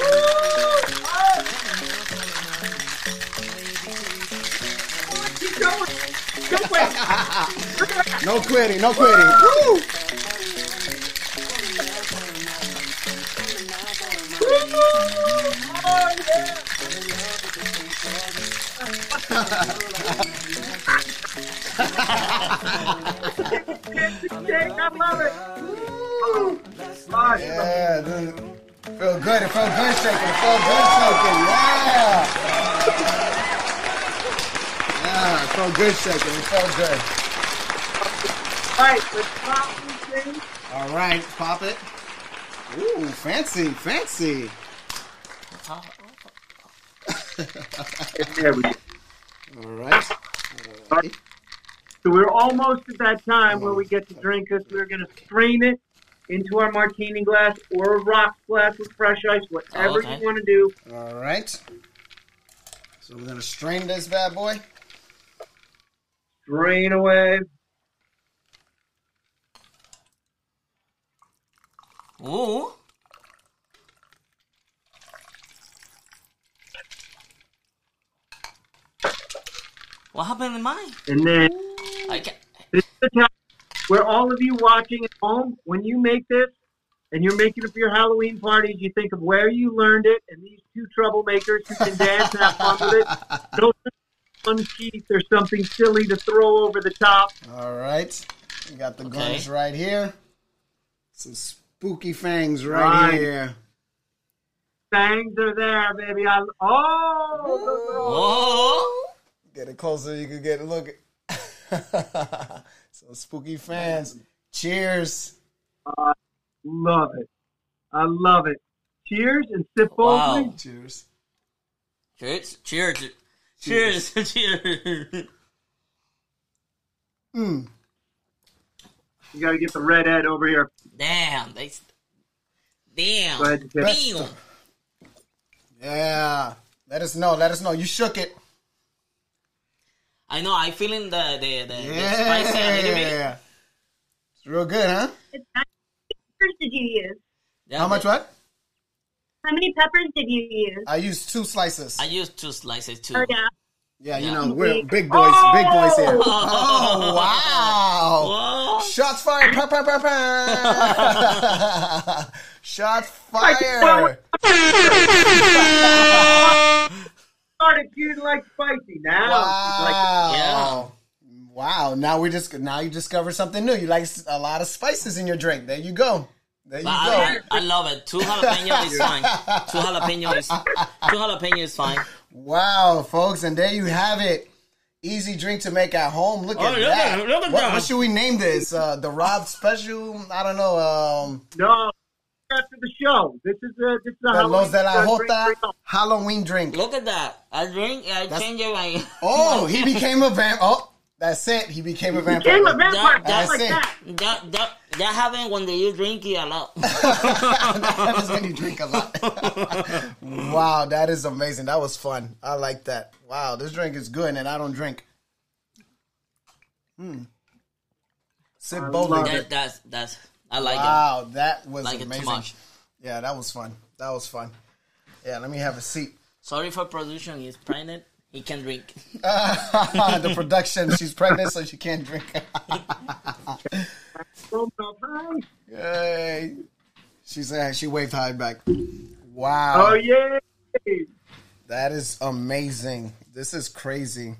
Keep going. No quitting. No quitting. Woo! Oh, yeah. Feel good. It felt good shaking. It felt good shaking. Yeah. Yeah. It felt good shaking. It felt good. All right, let's pop this thing. All right. Pop it. Ooh, fancy, fancy. There we go. All right. All right. So we're almost at that time where we get to drink this. We're going to strain it into our martini glass or a rocks glass with fresh ice, whatever okay. you want to do. All right. So we're gonna strain this bad boy. Drain away. Ooh. What happened in mine? And then I can this is the time where all of you watching at home, when you make this and you're making it for your Halloween parties, you think of where you learned it and these two troublemakers who can dance and have fun with it. Don't, gun sheath or something silly to throw over the top. All right. We got the Okay. guns right here. Some spooky fangs right, Right. here. Fangs are there, baby. I, oh, Oh, Get it closer, you can get a look. Some spooky fans. Cheers. I love it. I love it. Cheers and sip Wow. over. Cheers. cheers, cheers, cheers, cheers. Mm. You got to get the red head over here. Damn, they. Damn. Go ahead and sip. Damn. Yeah. Let us know. Let us know. You shook it. I know. I feeling the the the, the Yeah. spicy a little bit. It's real good, huh? How peppers did you use? Yeah, How much what? How many peppers did you use? I used two slices. I used two slices too. Oh yeah. Yeah, you Yeah. know, we're big boys, big boys here. Oh, oh wow. Whoa. Shots fired. Pa, pa, pa, pa. Shots fired. Started getting like spicy now. It's like, Wow. Wow. Now we just now you discover something new. You like a lot of spices in your drink. There you go. There you But go. I, I love it. Two jalapeno is fine. Two jalapeno is two jalapeno is fine. Wow, folks, and there you have it. Easy drink to make at home. Look Oh, at look that. at- look at what, that. what should we name this? Uh, the Rob Special? I don't know. Um, no, after the show. This is a this is a the Los de la Halloween drink Jota for y'all. Halloween drink. Look at that. I drink. I change it. My, Oh, he became a vamp. Oh, that's it. He became a vampire. Became a vampire That- just like that's it. that. that that that happen when you drink it a lot. that happens when you drink a lot. wow, that is amazing. That was fun. I like that. Wow, this drink is good, and I don't drink. Hmm. Sip I boldly. that, that's that's. I like it. Wow, that was Like amazing. too much. Yeah, that was fun. That was fun. Yeah, let me have a seat. Sorry for production. He's pregnant. He can drink. the production, she's pregnant, so she can't drink. From the high. Yay. She said she waved high back. Wow. Oh yeah. That is amazing. This is crazy.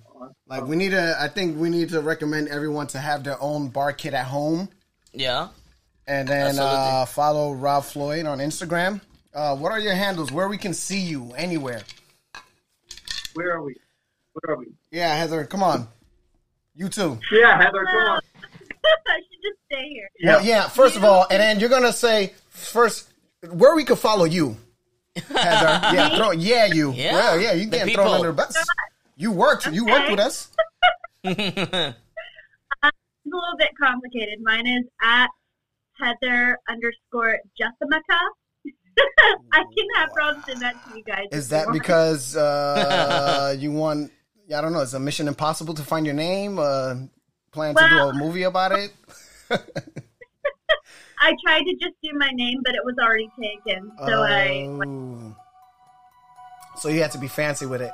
Like we need to I think we need to recommend everyone to have their own bar kit at home. Yeah. And then uh, follow Rob Floyd on Instagram. Uh, what are your handles? Where we can see you anywhere? Where are we? Where are we? Yeah, Heather, come on. You too. Yeah, Heather, come on. I should just stay here. Well, yeah, first of all, and then you're gonna say first where we could follow you. Heather. Yeah, throw yeah, you. Yeah, Yeah, yeah, you the can't throw under the bus. You worked. You worked with us. It's a little bit complicated. Mine is at Heather underscore Jessica. I can have Rob send that to you guys. Is that because uh, you want? I don't know. Is a Mission Impossible to find your name? Uh, plan to do a movie about it? I tried to just do my name, but it was already taken. So I Oh. So you had to be fancy with it.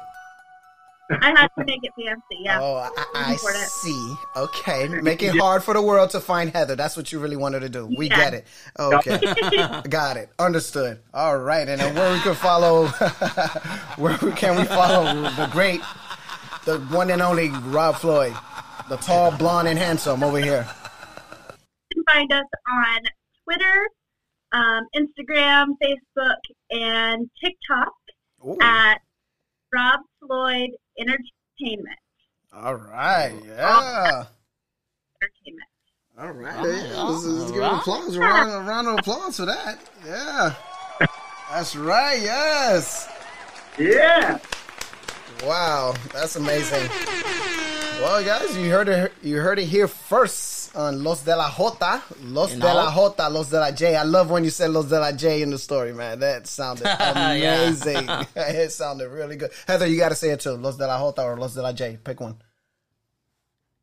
I had to make it fancy. Yeah. Oh, I, I see. Okay, make it hard for the world to find Heather. That's what you really wanted to do. We Yeah. get it. Okay, got it. Understood. All right, and then where we can follow, where can we follow the great, the one and only Rob Floyd, the tall, blonde, and handsome over here. You can find us on Twitter, um, Instagram, Facebook, and TikTok Ooh. at Rob Floyd Entertainment. All right, oh. yeah. Entertainment. All right, let's, let's give All an right. applause, a round, a round of applause for that. Yeah, that's right. Yes. Yeah. Wow, that's amazing. Well, guys, you heard it. You heard it here first on Los de la Jota, Los You de la? Jota, Los de la J. I love when you said Los de la J in the story, man. That sounded amazing. it sounded really good. Heather, you got to say it too. Los de la Jota or Los de la J. Pick one.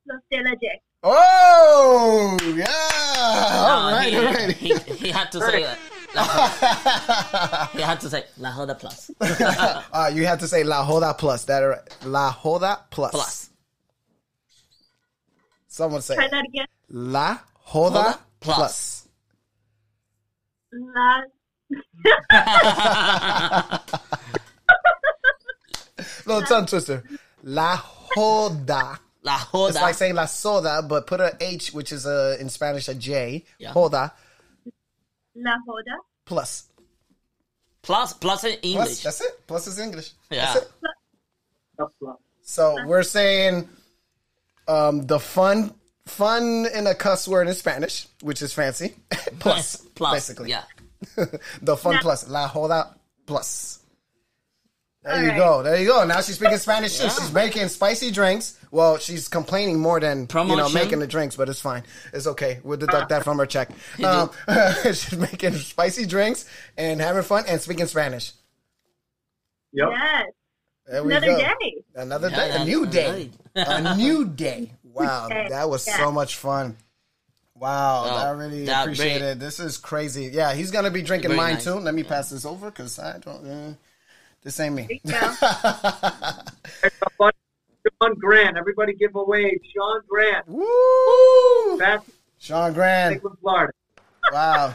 Los de la J. Oh, yeah. No, right, he, all right. he, he had to say that. La- he had to say La Joda Plus. uh, you have to say La Joda Plus. That are La Joda Plus. Plus. Someone say Try that again. La Joda Joda Plus. Plus. La Little tongue twister. La joda. La It's like saying la soda, but put a H, which is a, in Spanish a J. Yeah. Joda La Joda. plus. plus, plus in Plus, English. that's it. Plus is English. Yeah. That's it. So we're saying um, the fun, fun in a cuss word in Spanish, which is fancy. plus, plus. basically. Yeah. the fun Yeah. plus. La joda plus. There All you right. go. There you go. Now she's speaking Spanish too. Yeah. She's making spicy drinks. Well, she's complaining more than you know making the drinks, but it's fine. It's okay. We'll deduct that from her check. Um, she's making spicy drinks and having fun and speaking Spanish. Yep. Yes. There we Another go. day. Another Yeah, day. A new day. a new day. Wow, that was yeah. so much fun. Wow, Oh, I really appreciate great. it. This is crazy. Yeah, he's gonna be drinking Very mine nice. too. Let me pass this over because I don't. Uh, this ain't me. Sean Grant. Everybody give a wave. Sean Grant. Woo! Back Sean Grant. Lakeland, Florida. Wow.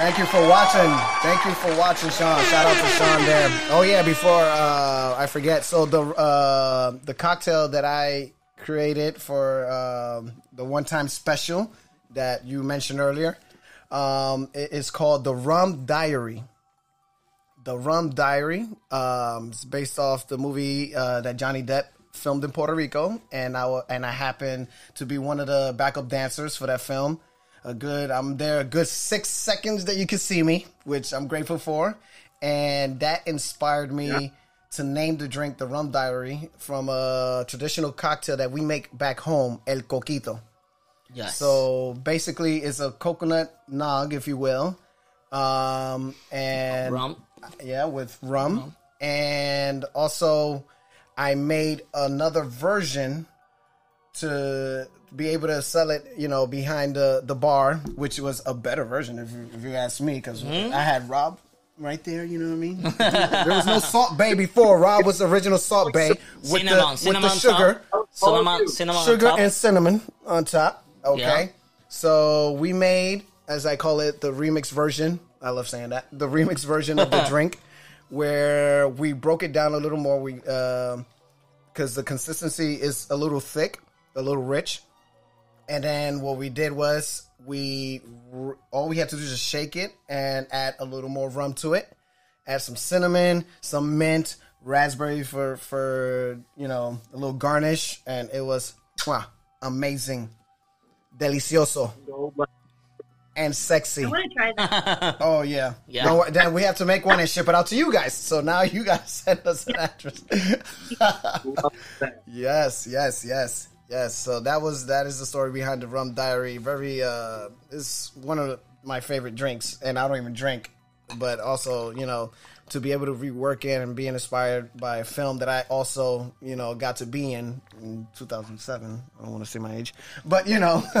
Thank you for watching. Thank you for watching, Sean. Shout out to Sean there. Oh yeah, before uh, I forget, so the uh, the cocktail that I created for um the one time special that you mentioned earlier, um, it is called the Rum Diary. The Rum Diary. Um, it's based off the movie uh, that Johnny Depp filmed in Puerto Rico, and I and I happen to be one of the backup dancers for that film. A good, I'm there a good six seconds that you can see me, which I'm grateful for, and that inspired me to name the drink the Rum Diary from a traditional cocktail that we make back home, El Coquito. Yes. So basically, it's a coconut nog, if you will, um, and rum. yeah, with rum, and also I made another version to be able to sell it, you know, behind the the bar, which was a better version, if you, if you ask me, because Hmm? I had Rob right there. You know what I mean? there was no Salt Bae before. Rob was the original Salt Bae with cinnamon, the with cinnamon the sugar top. Cinnamon, cinnamon sugar on top. and cinnamon on top. Okay. Yeah. So we made, as I call it, the remix version. I love saying that. The remix version of the drink, where we broke it down a little more. We because the consistency is a little thick, a little rich, and then what we did was we all we had to do is just shake it and add a little more rum to it. Add some cinnamon, some mint, raspberry for for you know a little garnish, and it was wow, amazing, delicioso, and sexy. I want to try that. Oh yeah, Yeah. No, then we have to make one and ship it out to you guys. So now you guys send us an address. Yes, yes, yes, yes. So that was that is the story behind the rum diary. Very uh, is one of my favorite drinks, and I don't even drink, but also you know to be able to rework it and being inspired by a film that I also you know got to be in in 2007. I don't want to say my age, but you know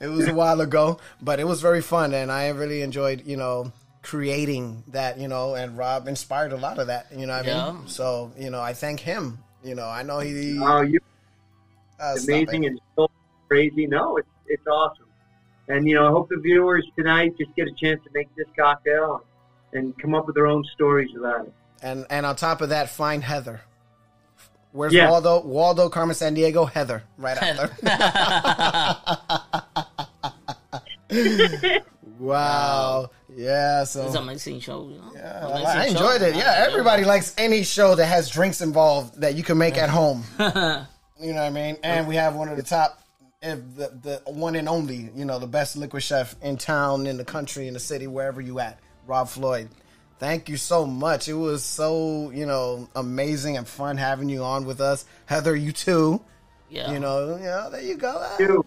it was a while ago, but it was very fun, and I really enjoyed you know creating that you know and rob inspired a lot of that you know what i Yeah. mean so you know i thank him you know i know he Oh, you uh, amazing and so crazy. No, it's it's awesome. And you know, I hope the viewers tonight just get a chance to make this cocktail and come up with their own stories about it. and and on top of that find heather where's Yeah. waldo waldo carmen sandiego heather right after wow yeah so It's an amazing show, you know. Yeah, Amazing I show. enjoyed it. Yeah, everybody likes any show that has drinks involved that you can make at home. you know what I mean? And we have one of the top, if the the one and only, you know, the best liquor chef in town, in the country, in the city, wherever you at, Rob Floyd. Thank you so much. It was so you know amazing and fun having you on with us, Heather. You too. Yeah. You know, you know, there you go. Too.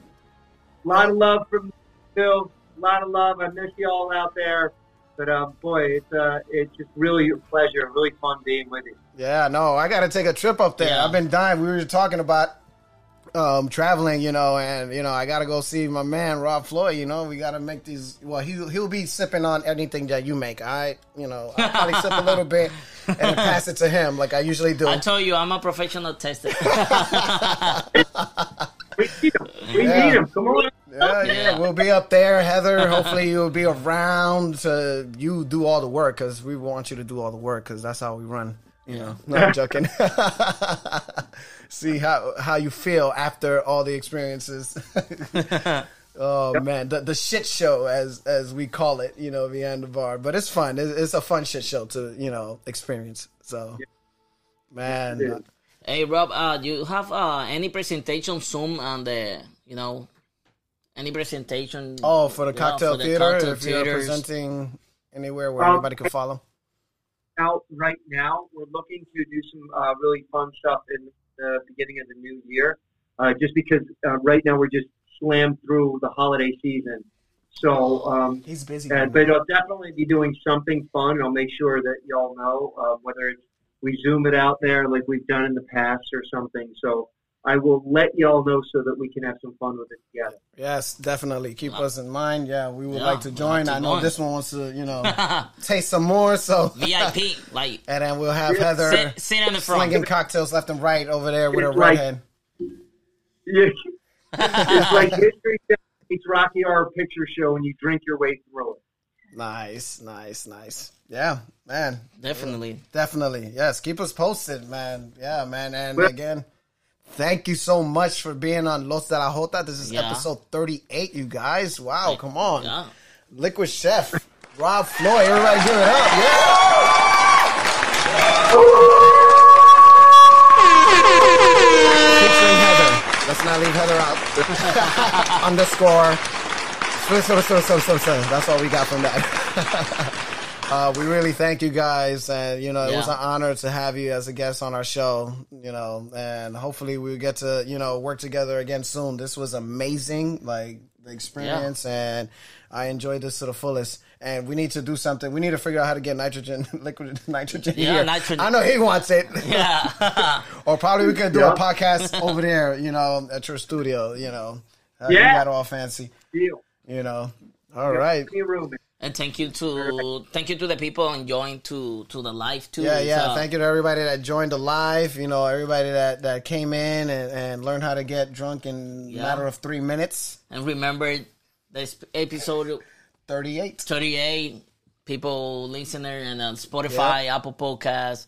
A lot of love from Phil. A lot of love. I miss you all out there. But um, boy, it's uh, it's just really a pleasure, really fun being with you. Yeah, no, I got to take a trip up there. Yeah. I've been dying. We were talking about um, traveling, you know, and you know, I got to go see my man Rob Floyd. You know, we got to make these. Well, he he'll be sipping on anything that you make. I, you know, I'll probably sip a little bit and pass it to him like I usually do. I told you I'm a professional tester. We need him. We Yeah. need him. Come on. Yeah, yeah, we'll be up there, Heather. Hopefully, you'll be around to you do all the work because we want you to do all the work because that's how we run You know, no, I'm joking. See how how you feel after all the experiences. oh man, the the shit show as as we call it, you know, behind the bar. But it's fun. It's, it's a fun shit show to you know experience. So, man, Yeah. Hey Rob, uh, do you have uh, any presentation soon on the you know any presentation? oh, for the yeah, cocktail for the theater, cocktail if you're presenting anywhere where Um, anybody can follow. Out right now. We're looking to do some uh, really fun stuff in the beginning of the new year, uh, just because uh, right now we're just slammed through the holiday season. So, um, He's busy. and, but I'll definitely be doing something fun. I'll make sure that y'all know uh, whether it's we zoom it out there like we've done in the past or something. So I will let y'all know so that we can have some fun with it together. Yes, definitely. Keep us in mind. Yeah, we would Yeah, like to join. like to I know join. this one wants to, you know, taste some more. So VIP, like and then we'll have Yeah, Heather sit, sit in the front. slinging cocktails left and right over there with her It's like- redhead. Yeah. it's like history it's Rocky Horror Picture Show, and you drink your way through it. Nice, nice, nice. Yeah, man, Definitely. definitely. Yes, keep us posted, man. Yeah, man. And Well- again, thank you so much for being on Los de la Jota. This is Yeah. episode 38, you guys. Wow, come on. Yeah. Liquid Chef, Rob Floyd. Everybody give it up. Yeah. Featuring Heather. Let's not leave Heather out. Underscore. So, so, so, so, so, so. That's all we got from that. uh, we really thank you guys, and you know it was an honor to have you as a guest on our show. You know, and hopefully we get to you know work together again soon. This was amazing, like the experience, and I enjoyed this to the fullest. And we need to do something. We need to figure out how to get nitrogen, liquid nitrogen Yeah, here. nitrogen. I know he wants it. Yeah. Or probably we could do Yeah. a podcast over there, you know, at your studio, you know. Uh, You Yeah. got all fancy, Deal. you know. All right. Plenty of room. and thank you to thank you to the people and enjoying to to the live too. Yeah, yeah. So, Thank you to everybody that joined the live, you know, everybody that, that came in and, and learned how to get drunk in a Yeah. matter of three minutes. And remember this episode 38. 38 people listening there and on Spotify, Apple Podcasts.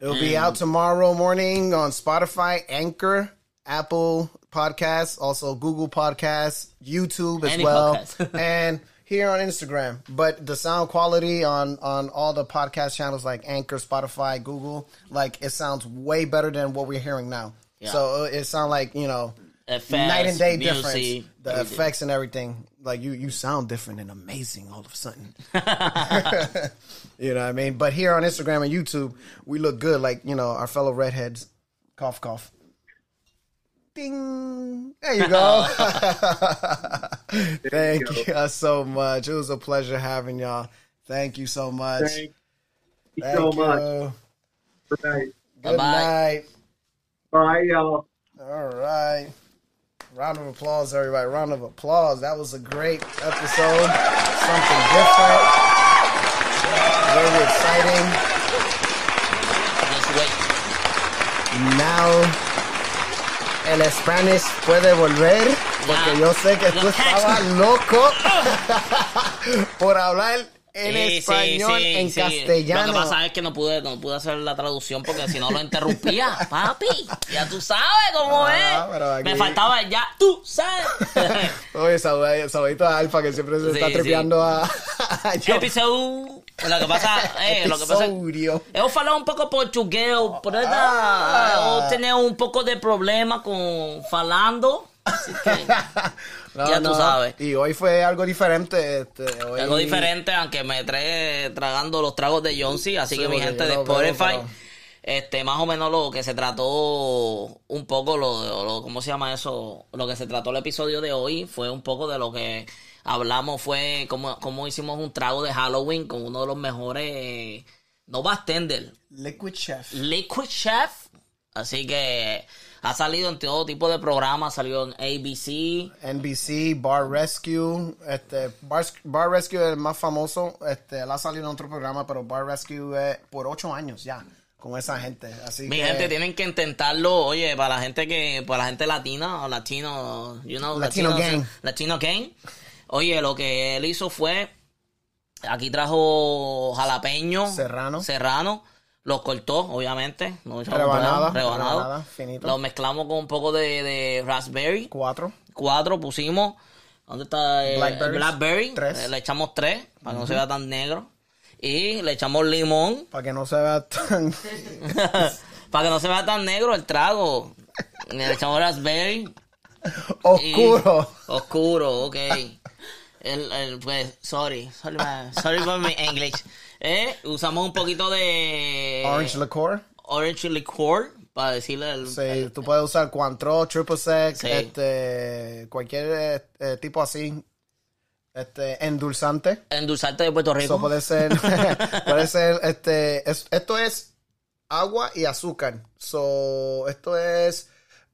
It'll be out tomorrow morning on Spotify, Anchor, Apple Podcasts, also Google Podcasts, YouTube as Any well, and here on Instagram. But the sound quality on on all the podcast channels like Anchor, Spotify, Google, like it sounds way better than what we're hearing now. Yeah. So uh, it sounds like you know Effects, night and day music, difference. The everything. effects and everything. Like you, you sound different and amazing all of a sudden. you know what I mean? But here on Instagram and YouTube, we look good, like you know our fellow redheads. Cough, cough. Ding. There you go. Oh. Thank you you guys so much. It was a pleasure having y'all. Thank you so much. Thank you Thank so you. much. Good night. Good Bye-bye. night. Bye, y'all. All right. Round of applause, everybody. Round of applause. That was a great episode. Something different. Very exciting. Just wait. Now el Spanish puede volver porque yo sé que tú estabas loco por hablar en Sí, español, sí, en sí. castellano. Lo que pasa es que no pude, no pude hacer la traducción porque si no lo interrumpía, papi. Ya tú sabes cómo Ah, es. aquí- Me faltaba ya, tú sabes. Oye, saludito a Alfa que siempre se está sí. tripeando a, a. Episodio. Lo que pasa, eh, lo que pasa es falo un poco portugués, por eso Ah. tenía un poco de problema con falando. Así que No, Ya tú no. sabes. Y hoy fue algo diferente. Este, hoy- algo diferente, aunque me trae tragando los tragos de Jonesy, así Sí, que mi gente de veo, Spotify, pero- este, más o menos lo que se trató un poco, lo, lo- ¿cómo se llama eso? Lo que se trató el episodio de hoy fue un poco de lo que hablamos, fue como, como hicimos un trago de Halloween con uno de los mejores, no bartender, Liquid Chef. Liquid Chef. Así que ha salido en todo tipo de programas, salió en ABC. NBC, Bar Rescue, este, Bar, Bar Rescue es el más famoso, este, él ha salido en otro programa, pero Bar Rescue es por ocho años ya, con esa gente, así Mi que, gente tienen que intentarlo, oye, para la gente que, para la gente latina o latino, you know, Latino gang. Latino gang. Oye, lo que él hizo fue, aquí trajo jalapeño, Serrano. serrano, Los cortó, obviamente. No Rebanada, nada, rebanado. rebanada, finito. Los mezclamos con un poco de, de raspberry. Cuatro. Cuatro pusimos. ¿Dónde está el blackberry? Tres. Eh, le echamos tres para que no se vea tan negro. Y le echamos limón Para que no se vea tan... para que no se vea tan negro el trago. Le echamos raspberry. y- Oscuro. Oscuro, ok. El, el, pues, sorry. Sorry, man. sorry for my English. Eh, usamos un poquito de Orange liqueur. orange liqueur para decirle el, Sí, tú puedes usar Cointreau, Triple Sec, Sí. este, cualquier eh, eh, tipo así, este, endulzante. endulzante de Puerto Rico. Eso puede ser, puede ser, este, es- esto es agua y azúcar. So, esto es,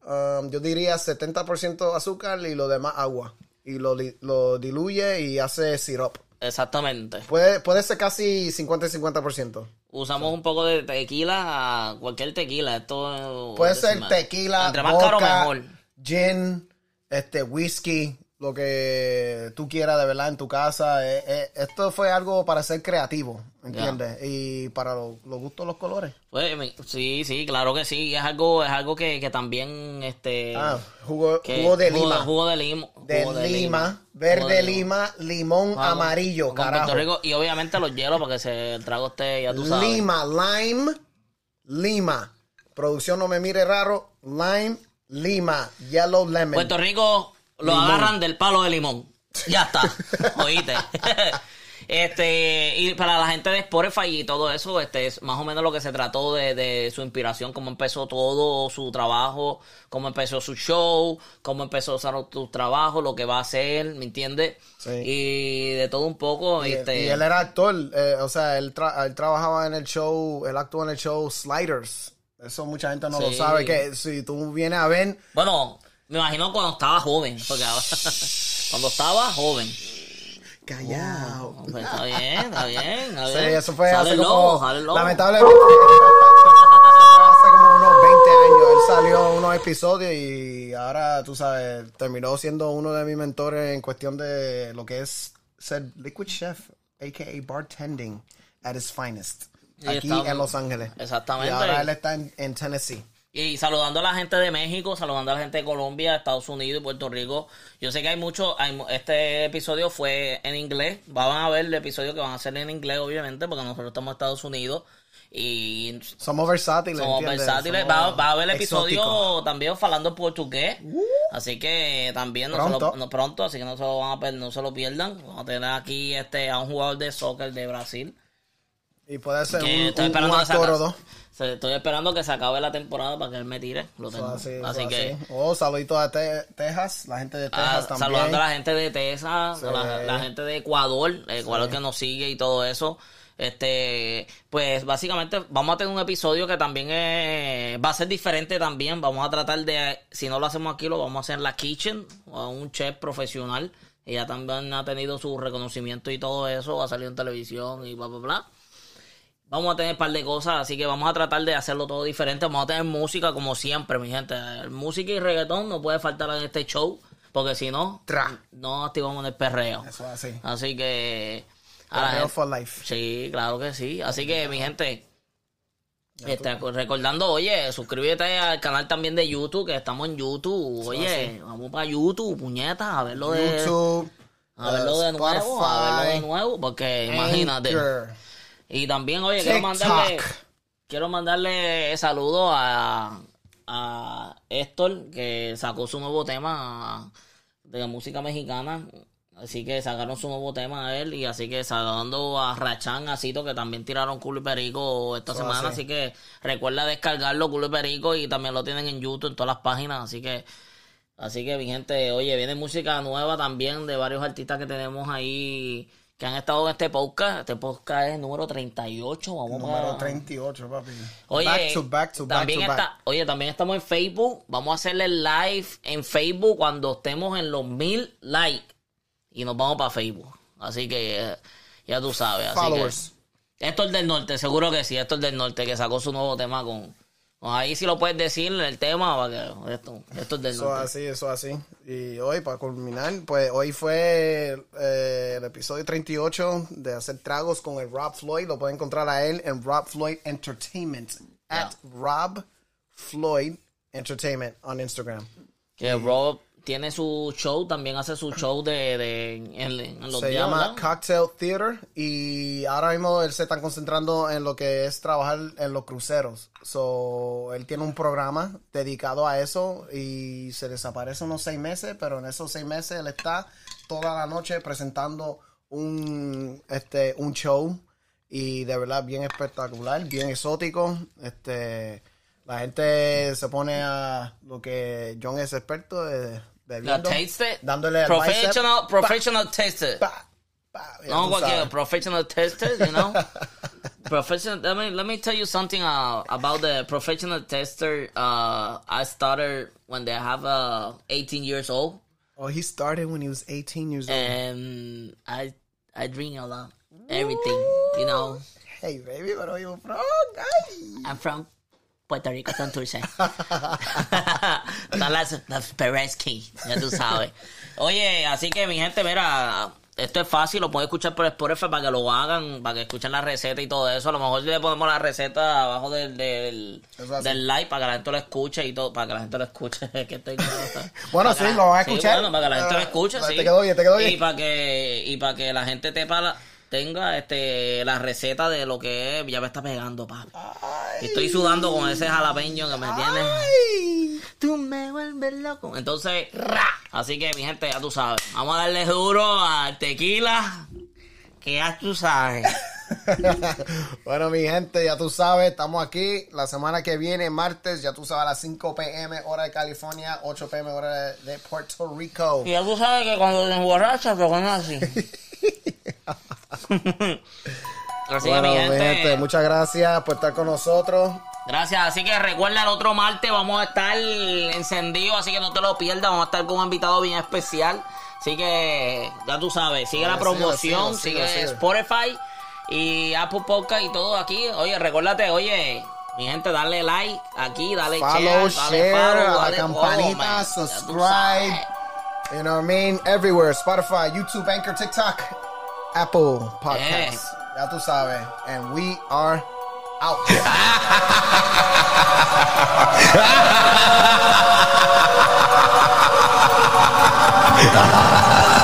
um, yo diría 70% azúcar y lo demás agua. Y lo, lo diluye y hace syrup. Exactamente. Puede, puede ser casi 50 y 50%. Usamos un poco de tequila, cualquier tequila. Esto Puede ser tequila, Entre más caro, vodka, mejor. gin, este, whisky, lo que tú quieras de verdad en tu casa. Eh, eh, esto fue algo para ser creativo, ¿entiendes? Y para lo- los gustos, los colores. Pues, sí, sí, claro que sí. Es algo, es algo que, que también, este... Ah, jugo, que- jugo de lima. Jugo de lima. de, jugo lima, verde de lima, limón amarillo, carajo. Puerto Rico, y obviamente los hielos para que se, el trago esté, ya tú sabes. Lima, lime, lima. Producción no me mire raro. Lime, lima, yellow lemon. Puerto Rico lo Limón. agarran del palo de limón. Ya está. Oíste. Este, y para la gente de Spotify y todo eso, este es más o menos lo que se trató de, de su inspiración, cómo empezó todo su trabajo, cómo empezó su show, cómo empezó a usar tu trabajo, lo que va a hacer, ¿me entiendes? Sí. Y de todo un poco, Y, este, y él era actor, eh, o sea, él, tra- él trabajaba en el show, él actuó en el show Sliders. Eso mucha gente no lo sabe, que si tú vienes a ver, bueno, me imagino cuando estaba joven, porque ahora- cuando estaba joven. callado. Pues está bien, está bien, está Sí, bien. eso fue Sale hace el como, lobo, sale el lobo. lamentablemente, eso fue hace como unos 20 años. Él salió unos episodios y ahora, tú sabes, terminó siendo uno de mis mentores en cuestión de lo que es ser liquid chef, a.k.a. bartending at his finest. Y Aquí estamos- en Los Ángeles. Exactamente. Y ahora él está en, en Tennessee. Y saludando a la gente de México, saludando a la gente de Colombia, Estados Unidos y Puerto Rico. Yo sé que hay mucho, hay este episodio fue en inglés. Van a ver el episodio que van a hacer en inglés, obviamente, porque nosotros estamos en Estados Unidos y Somos versátiles. somos ¿entiendes? versátiles. Somos Va, va a haber el episodio también hablando portugués. Así que también no se Pronto. lo, no, pronto, así que no se lo van a per- no se lo pierdan. Vamos a tener aquí este a un jugador de soccer de Brasil. Y puede ser que un, un, actor o dos. Se- Estoy esperando que se acabe la temporada para que él me tire. Lo tengo. Así, que así. Oh, saluditos a Te- Texas, la gente de Ah, Texas también. saludando a la gente de Texas, Sí. la, la gente de Ecuador, Ecuador que nos sigue y todo eso. Este, pues básicamente vamos a tener un episodio que también es- va a ser diferente también. Vamos a tratar de, si no lo hacemos aquí, lo vamos a hacer en la kitchen, a un chef profesional. Ella también ha tenido su reconocimiento y todo eso, ha salido en televisión y bla, bla, bla. Vamos a tener un par de cosas, así que vamos a tratar de hacerlo todo diferente. Vamos a tener música como siempre, mi gente. Música y reggaetón no puede faltar en este show, porque si no, Tra. no activamos el perreo. Eso es así. Así que... Perreo for life. Sí, claro que sí. Así que, mi gente, este, recordando, oye, suscríbete al canal también de YouTube, que estamos en YouTube. Oye, vamos para YouTube, puñetas, a verlo de... YouTube. A verlo de nuevo, a verlo de nuevo, porque imagínate. Y también, oye, quiero mandarle, quiero mandarle saludos a, a Héctor, que sacó su nuevo tema de música mexicana. Así que sacaron su nuevo tema a él. Y así que saludando a Rachán, a Cito, que también tiraron culo y perico esta Eso semana. así. Así que recuerda descargarlo, culo y perico. Y también lo tienen en YouTube, en todas las páginas. Así que Así que, mi gente, oye, viene música nueva también de varios artistas que tenemos ahí que han estado en este podcast. Este podcast es el número 38. Vamos Número para- 38, papi. Oye, back to back to back to está, back. oye, también estamos en Facebook. Vamos a hacerle live en Facebook cuando estemos en los mil likes. Y nos vamos para Facebook. Así que eh, ya tú sabes. Así Followers. que, esto es del norte, seguro que sí. Esto es del norte que sacó su nuevo tema con, Ahí sí lo puedes decir el tema, esto, esto es del Eso norte. así, eso así. Y hoy, para culminar, pues hoy fue eh, el episodio 38 de hacer tragos con el Rob Floyd. Lo pueden encontrar a él en Rob Floyd Entertainment. At Rob Floyd Entertainment on Instagram. Que Rob tiene su show, también hace su show de, de en, en los Se días, llama ¿verdad? Cocktail Theater y ahora mismo él se está concentrando en lo que es trabajar en los cruceros. So, él tiene un programa dedicado a eso y se desaparece unos seis meses, pero en esos seis meses él está toda la noche presentando un, este, un show y de verdad bien espectacular, bien exótico. Este, la gente se pone a lo que John es experto de La bebiendo, taste, dándole al professional, bicep. professional taster. Pa, pa, No cualquier professional tester, you know. professional. Let me let me tell you something uh, about the professional tester. Uh, I started when they have uh 18 years old, Oh, he started when he was 18 years old. and I I drink a lot, everything, you know. Hey, baby, where are you from? Ay. I'm from Puerto Rico, Santurce. Están las, las Pereski, ya tú sabes. Oye, así que mi gente, mira, esto es fácil, lo pueden escuchar por Spotify para que lo hagan, para que escuchen la receta y todo eso. A lo mejor le ponemos la receta abajo del, del, del like para que la gente lo escuche y todo, para que la gente lo escuche. que estoy Bueno, sí, lo van a sí, escuchar. bueno, para que la gente lo Ah, escuche, te sí. quedó bien, te quedó bien. Y para que, y para que la gente te para, tenga este la receta de lo que es, ya me está pegando, papá. Estoy sudando con ese jalapeño que me tiene. Tú me vuelves loco. Entonces, así que mi gente, ya tú sabes. Vamos a darle duro al tequila. Que ya tú sabes. bueno, mi gente, ya tú sabes, estamos aquí la semana que viene, martes, ya tú sabes, a las 5 p.m. hora de California, 8 p.m. hora de, de Puerto Rico. Y ya tú sabes que cuando te emborrachas te pones así. así bueno, que mi gente, gente, muchas gracias por estar con nosotros. gracias. Así que recuerda el otro martes vamos a estar encendidos, así que no te lo pierdas. Vamos a estar con un invitado bien especial. Así que ya tú sabes, sigue la promoción, sigue, sigue, sigue, sigue. Spotify y Apple Podcast y todo aquí. Oye, recuérdate, oye, mi gente, dale like aquí, dale Follow, share, share, dale follow, a la campanita, subscribe. You know what I mean? Everywhere. Spotify, YouTube, Anchor, TikTok, Apple Podcast. Podcasts. Ya tú sabes. And we are out.